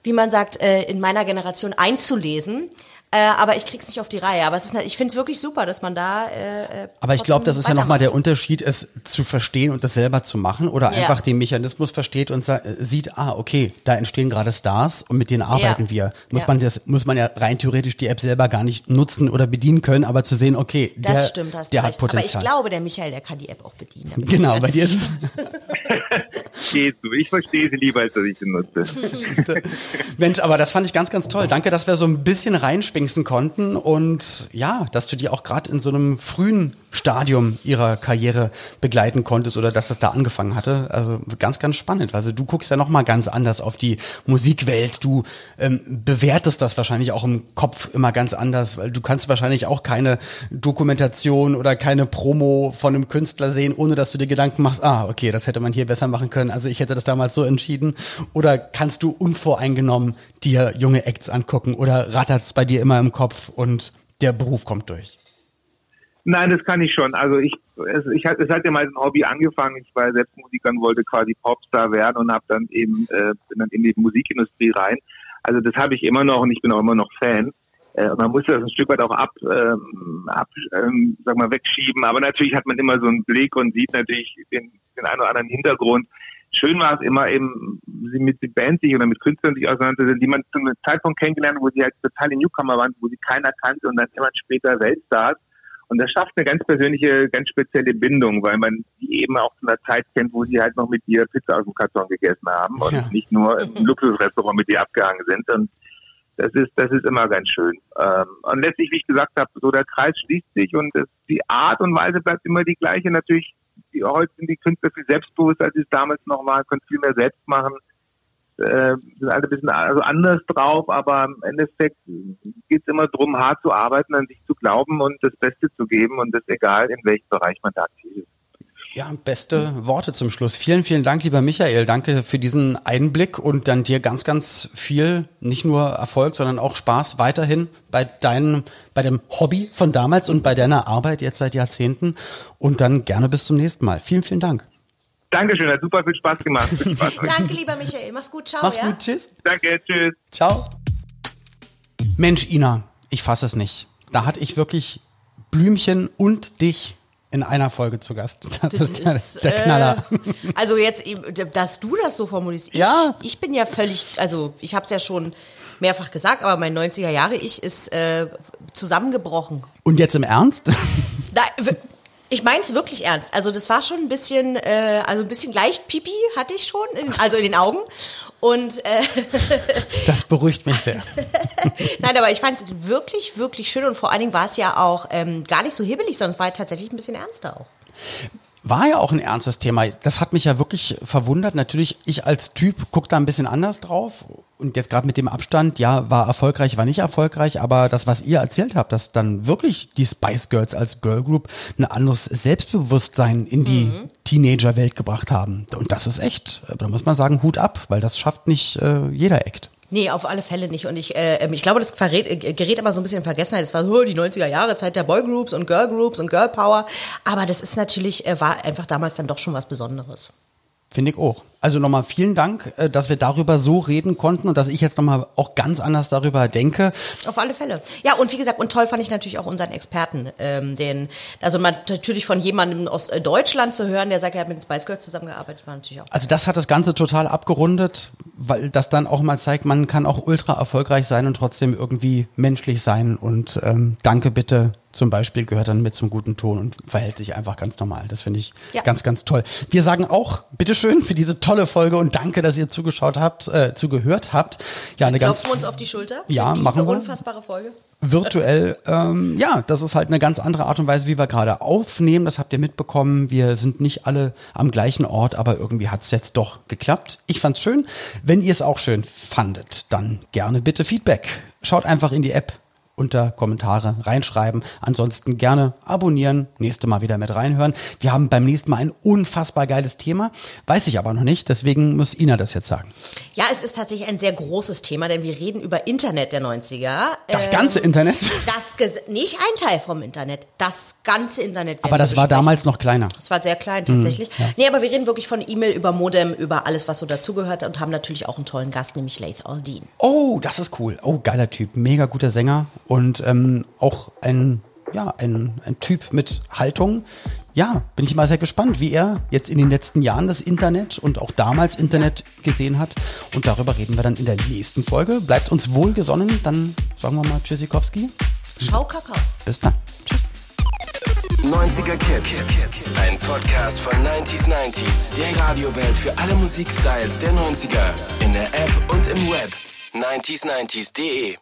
wie man sagt, äh, in meiner Generation einzulesen. Äh, aber ich krieg's nicht auf die Reihe. Aber es ist, ich finde es wirklich super, dass man da. Äh, äh aber ich glaube, das ist ja nochmal der Unterschied, es zu verstehen und das selber zu machen oder ja. einfach den Mechanismus versteht und sieht, ah, okay, da entstehen gerade Stars und mit denen arbeiten ja. wir. Muss ja. man das, muss man ja rein theoretisch die App selber gar nicht nutzen oder bedienen können, aber zu sehen, okay, der, das stimmt, hast der hat Potenzial. Aber ich glaube, der Michael, der kann die App auch bedienen. Genau, bei dir ist es. Geht so. Ich verstehe sie lieber, als dass ich sie nutze. Mensch, aber das fand ich ganz, ganz toll. Danke, dass wir so ein bisschen reinspinksen konnten und ja, dass du die auch gerade in so einem frühen Stadium ihrer Karriere begleiten konntest oder dass das da angefangen hatte. Also ganz, ganz spannend. Also du guckst ja nochmal ganz anders auf die Musikwelt. Du ähm, bewertest das wahrscheinlich auch im Kopf immer ganz anders, weil du kannst wahrscheinlich auch keine Dokumentation oder keine Promo von einem Künstler sehen, ohne dass du dir Gedanken machst, ah, okay, das hätte man hier besser machen können. Also ich hätte das damals so entschieden. Oder kannst du unvoreingenommen dir junge Acts angucken oder rattert's bei dir immer im Kopf und der Beruf kommt durch? Nein, das kann ich schon. Also ich, es, ich es hat ja mal ein Hobby angefangen. Ich war selbst Musiker und wollte quasi Popstar werden und habe dann eben äh, bin dann in die Musikindustrie rein. Also das habe ich immer noch und ich bin auch immer noch Fan. Äh, man muss das ein Stück weit auch ab, ähm, ab ähm, sag mal, wegschieben. Aber natürlich hat man immer so einen Blick und sieht natürlich den, den einen oder anderen Hintergrund. Schön war es immer eben, sie mit den Bands sich oder mit Künstlern sich auseinandersetzen, die man zu einem Zeitpunkt kennengelernt, wo sie halt totale Newcomer waren, wo sie keiner kannte und dann immer später Weltstars. Und das schafft eine ganz persönliche, ganz spezielle Bindung, weil man die eben auch zu einer Zeit kennt, wo sie halt noch mit ihr Pizza aus dem Karton gegessen haben und ja. nicht nur im Luxusrestaurant mit ihr abgehangen sind. Und das ist, das ist immer ganz schön. Ähm, und letztlich, wie ich gesagt habe, so der Kreis schließt sich und es, die Art und Weise bleibt immer die gleiche. Natürlich die, heute sind die Künstler viel selbstbewusster, als sie es damals noch waren, können viel mehr selbst machen, äh, sind alle ein bisschen also anders drauf, aber im Endeffekt geht es immer darum, hart zu arbeiten, an sich zu glauben und das Beste zu geben und das egal, in welchem Bereich man da aktiv ist. Ja, beste Worte zum Schluss. Vielen, vielen Dank, lieber Michael. Danke für diesen Einblick und dann dir ganz, ganz viel, nicht nur Erfolg, sondern auch Spaß weiterhin bei deinem, bei dem Hobby von damals und bei deiner Arbeit jetzt seit Jahrzehnten. Und dann gerne bis zum nächsten Mal. Vielen, vielen Dank. Dankeschön, hat super viel Spaß gemacht. Viel Spaß. Danke, lieber Michael. Mach's gut, ciao. Mach's ja? gut, tschüss. Danke, tschüss. Ciao. Mensch, Ina, ich fasse es nicht. Da hatte ich wirklich Blümchen und dich in einer Folge zu Gast. Das, Das ist der Knaller. Äh, also jetzt, dass du das so formulierst. Ich, Ja. ich bin ja völlig, also ich habe es ja schon mehrfach gesagt, aber mein 90er Jahre Ich ist äh, zusammengebrochen. Und jetzt im Ernst? Da, ich meine es wirklich ernst. Also das war schon ein bisschen, äh, also ein bisschen leicht Pipi hatte ich schon, in, also in den Augen. Und äh, Das beruhigt mich sehr. nein, aber ich fand es wirklich, wirklich schön und vor allen Dingen war es ja auch ähm, gar nicht so hibbelig, sondern es war tatsächlich ein bisschen ernster auch. War ja auch ein ernstes Thema. Das hat mich ja wirklich verwundert. Natürlich, ich als Typ gucke da ein bisschen anders drauf. Und jetzt gerade mit dem Abstand, ja, war erfolgreich, war nicht erfolgreich, aber das, was ihr erzählt habt, dass dann wirklich die Spice Girls als Girl Group ein anderes Selbstbewusstsein in die Teenager-Welt gebracht haben. Und das ist echt, da muss man sagen, Hut ab, weil das schafft nicht äh, jeder Act. Nee, auf alle Fälle nicht. Und ich, äh, ich glaube, das verrät, äh, gerät immer so ein bisschen in Vergessenheit. Es war so die 90er Jahre, Zeit der Boygroups und Girlgroups und Girl Power. Aber das ist natürlich, äh, war einfach damals dann doch schon was Besonderes. Finde ich auch. Also nochmal vielen Dank, äh, dass wir darüber so reden konnten und dass ich jetzt nochmal auch ganz anders darüber denke. Auf alle Fälle. Ja, und wie gesagt, und toll fand ich natürlich auch unseren Experten, ähm, den, also man natürlich von jemandem aus äh, Deutschland zu hören, der sagt, er hat mit den Spice Girls zusammengearbeitet, war natürlich auch. Also das hat das Ganze total abgerundet, weil das dann auch mal zeigt, man kann auch ultra erfolgreich sein und trotzdem irgendwie menschlich sein. Und ähm, danke bitte zum Beispiel gehört dann mit zum guten Ton und verhält sich einfach ganz normal. Das finde ich Ja. ganz, ganz toll. Wir sagen auch bitteschön für diese tolle Folge und danke, dass ihr zugeschaut habt, äh, zugehört habt. Ja, eine ganz Klopfen wir uns auf die Schulter für Ja, diese machen wir. unfassbare Folge. Virtuell, ähm, ja, das ist halt eine ganz andere Art und Weise, wie wir gerade aufnehmen. Das habt ihr mitbekommen. Wir sind nicht alle am gleichen Ort, aber irgendwie hat's jetzt doch geklappt. Ich fand's schön. Wenn ihr es auch schön fandet, dann gerne bitte Feedback. Schaut einfach in die App unter Kommentare reinschreiben. Ansonsten gerne abonnieren, nächste Mal wieder mit reinhören. Wir haben beim nächsten Mal ein unfassbar geiles Thema, weiß ich aber noch nicht, deswegen muss Ina das jetzt sagen. Ja, es ist tatsächlich ein sehr großes Thema, denn wir reden über Internet der 90er. Das Ähm, ganze Internet, Das nicht ein Teil vom Internet, das ganze Internet. aber das war damals noch kleiner. Das war sehr klein tatsächlich. Nee, aber wir reden wirklich von E-Mail über Modem, über alles, was so dazugehört und haben natürlich auch einen tollen Gast, nämlich Laith Aldin. Oh, das ist cool. Oh, geiler Typ. Mega guter Sänger und ähm, auch ein, ja, ein, ein Typ mit Haltung. Ja, bin ich mal sehr gespannt, wie er jetzt in den letzten Jahren das Internet und auch damals Internet gesehen hat. Und darüber reden wir dann in der nächsten Folge. Bleibt uns wohlgesonnen. Dann sagen wir mal Tschüssikowski. Schau Kakao. Bis dann. Tschüss. 90er Kids. Ein Podcast von 90s 90s. Der Radiowelt für alle Musikstyles der 90er. In der App und im Web. 90s90s.de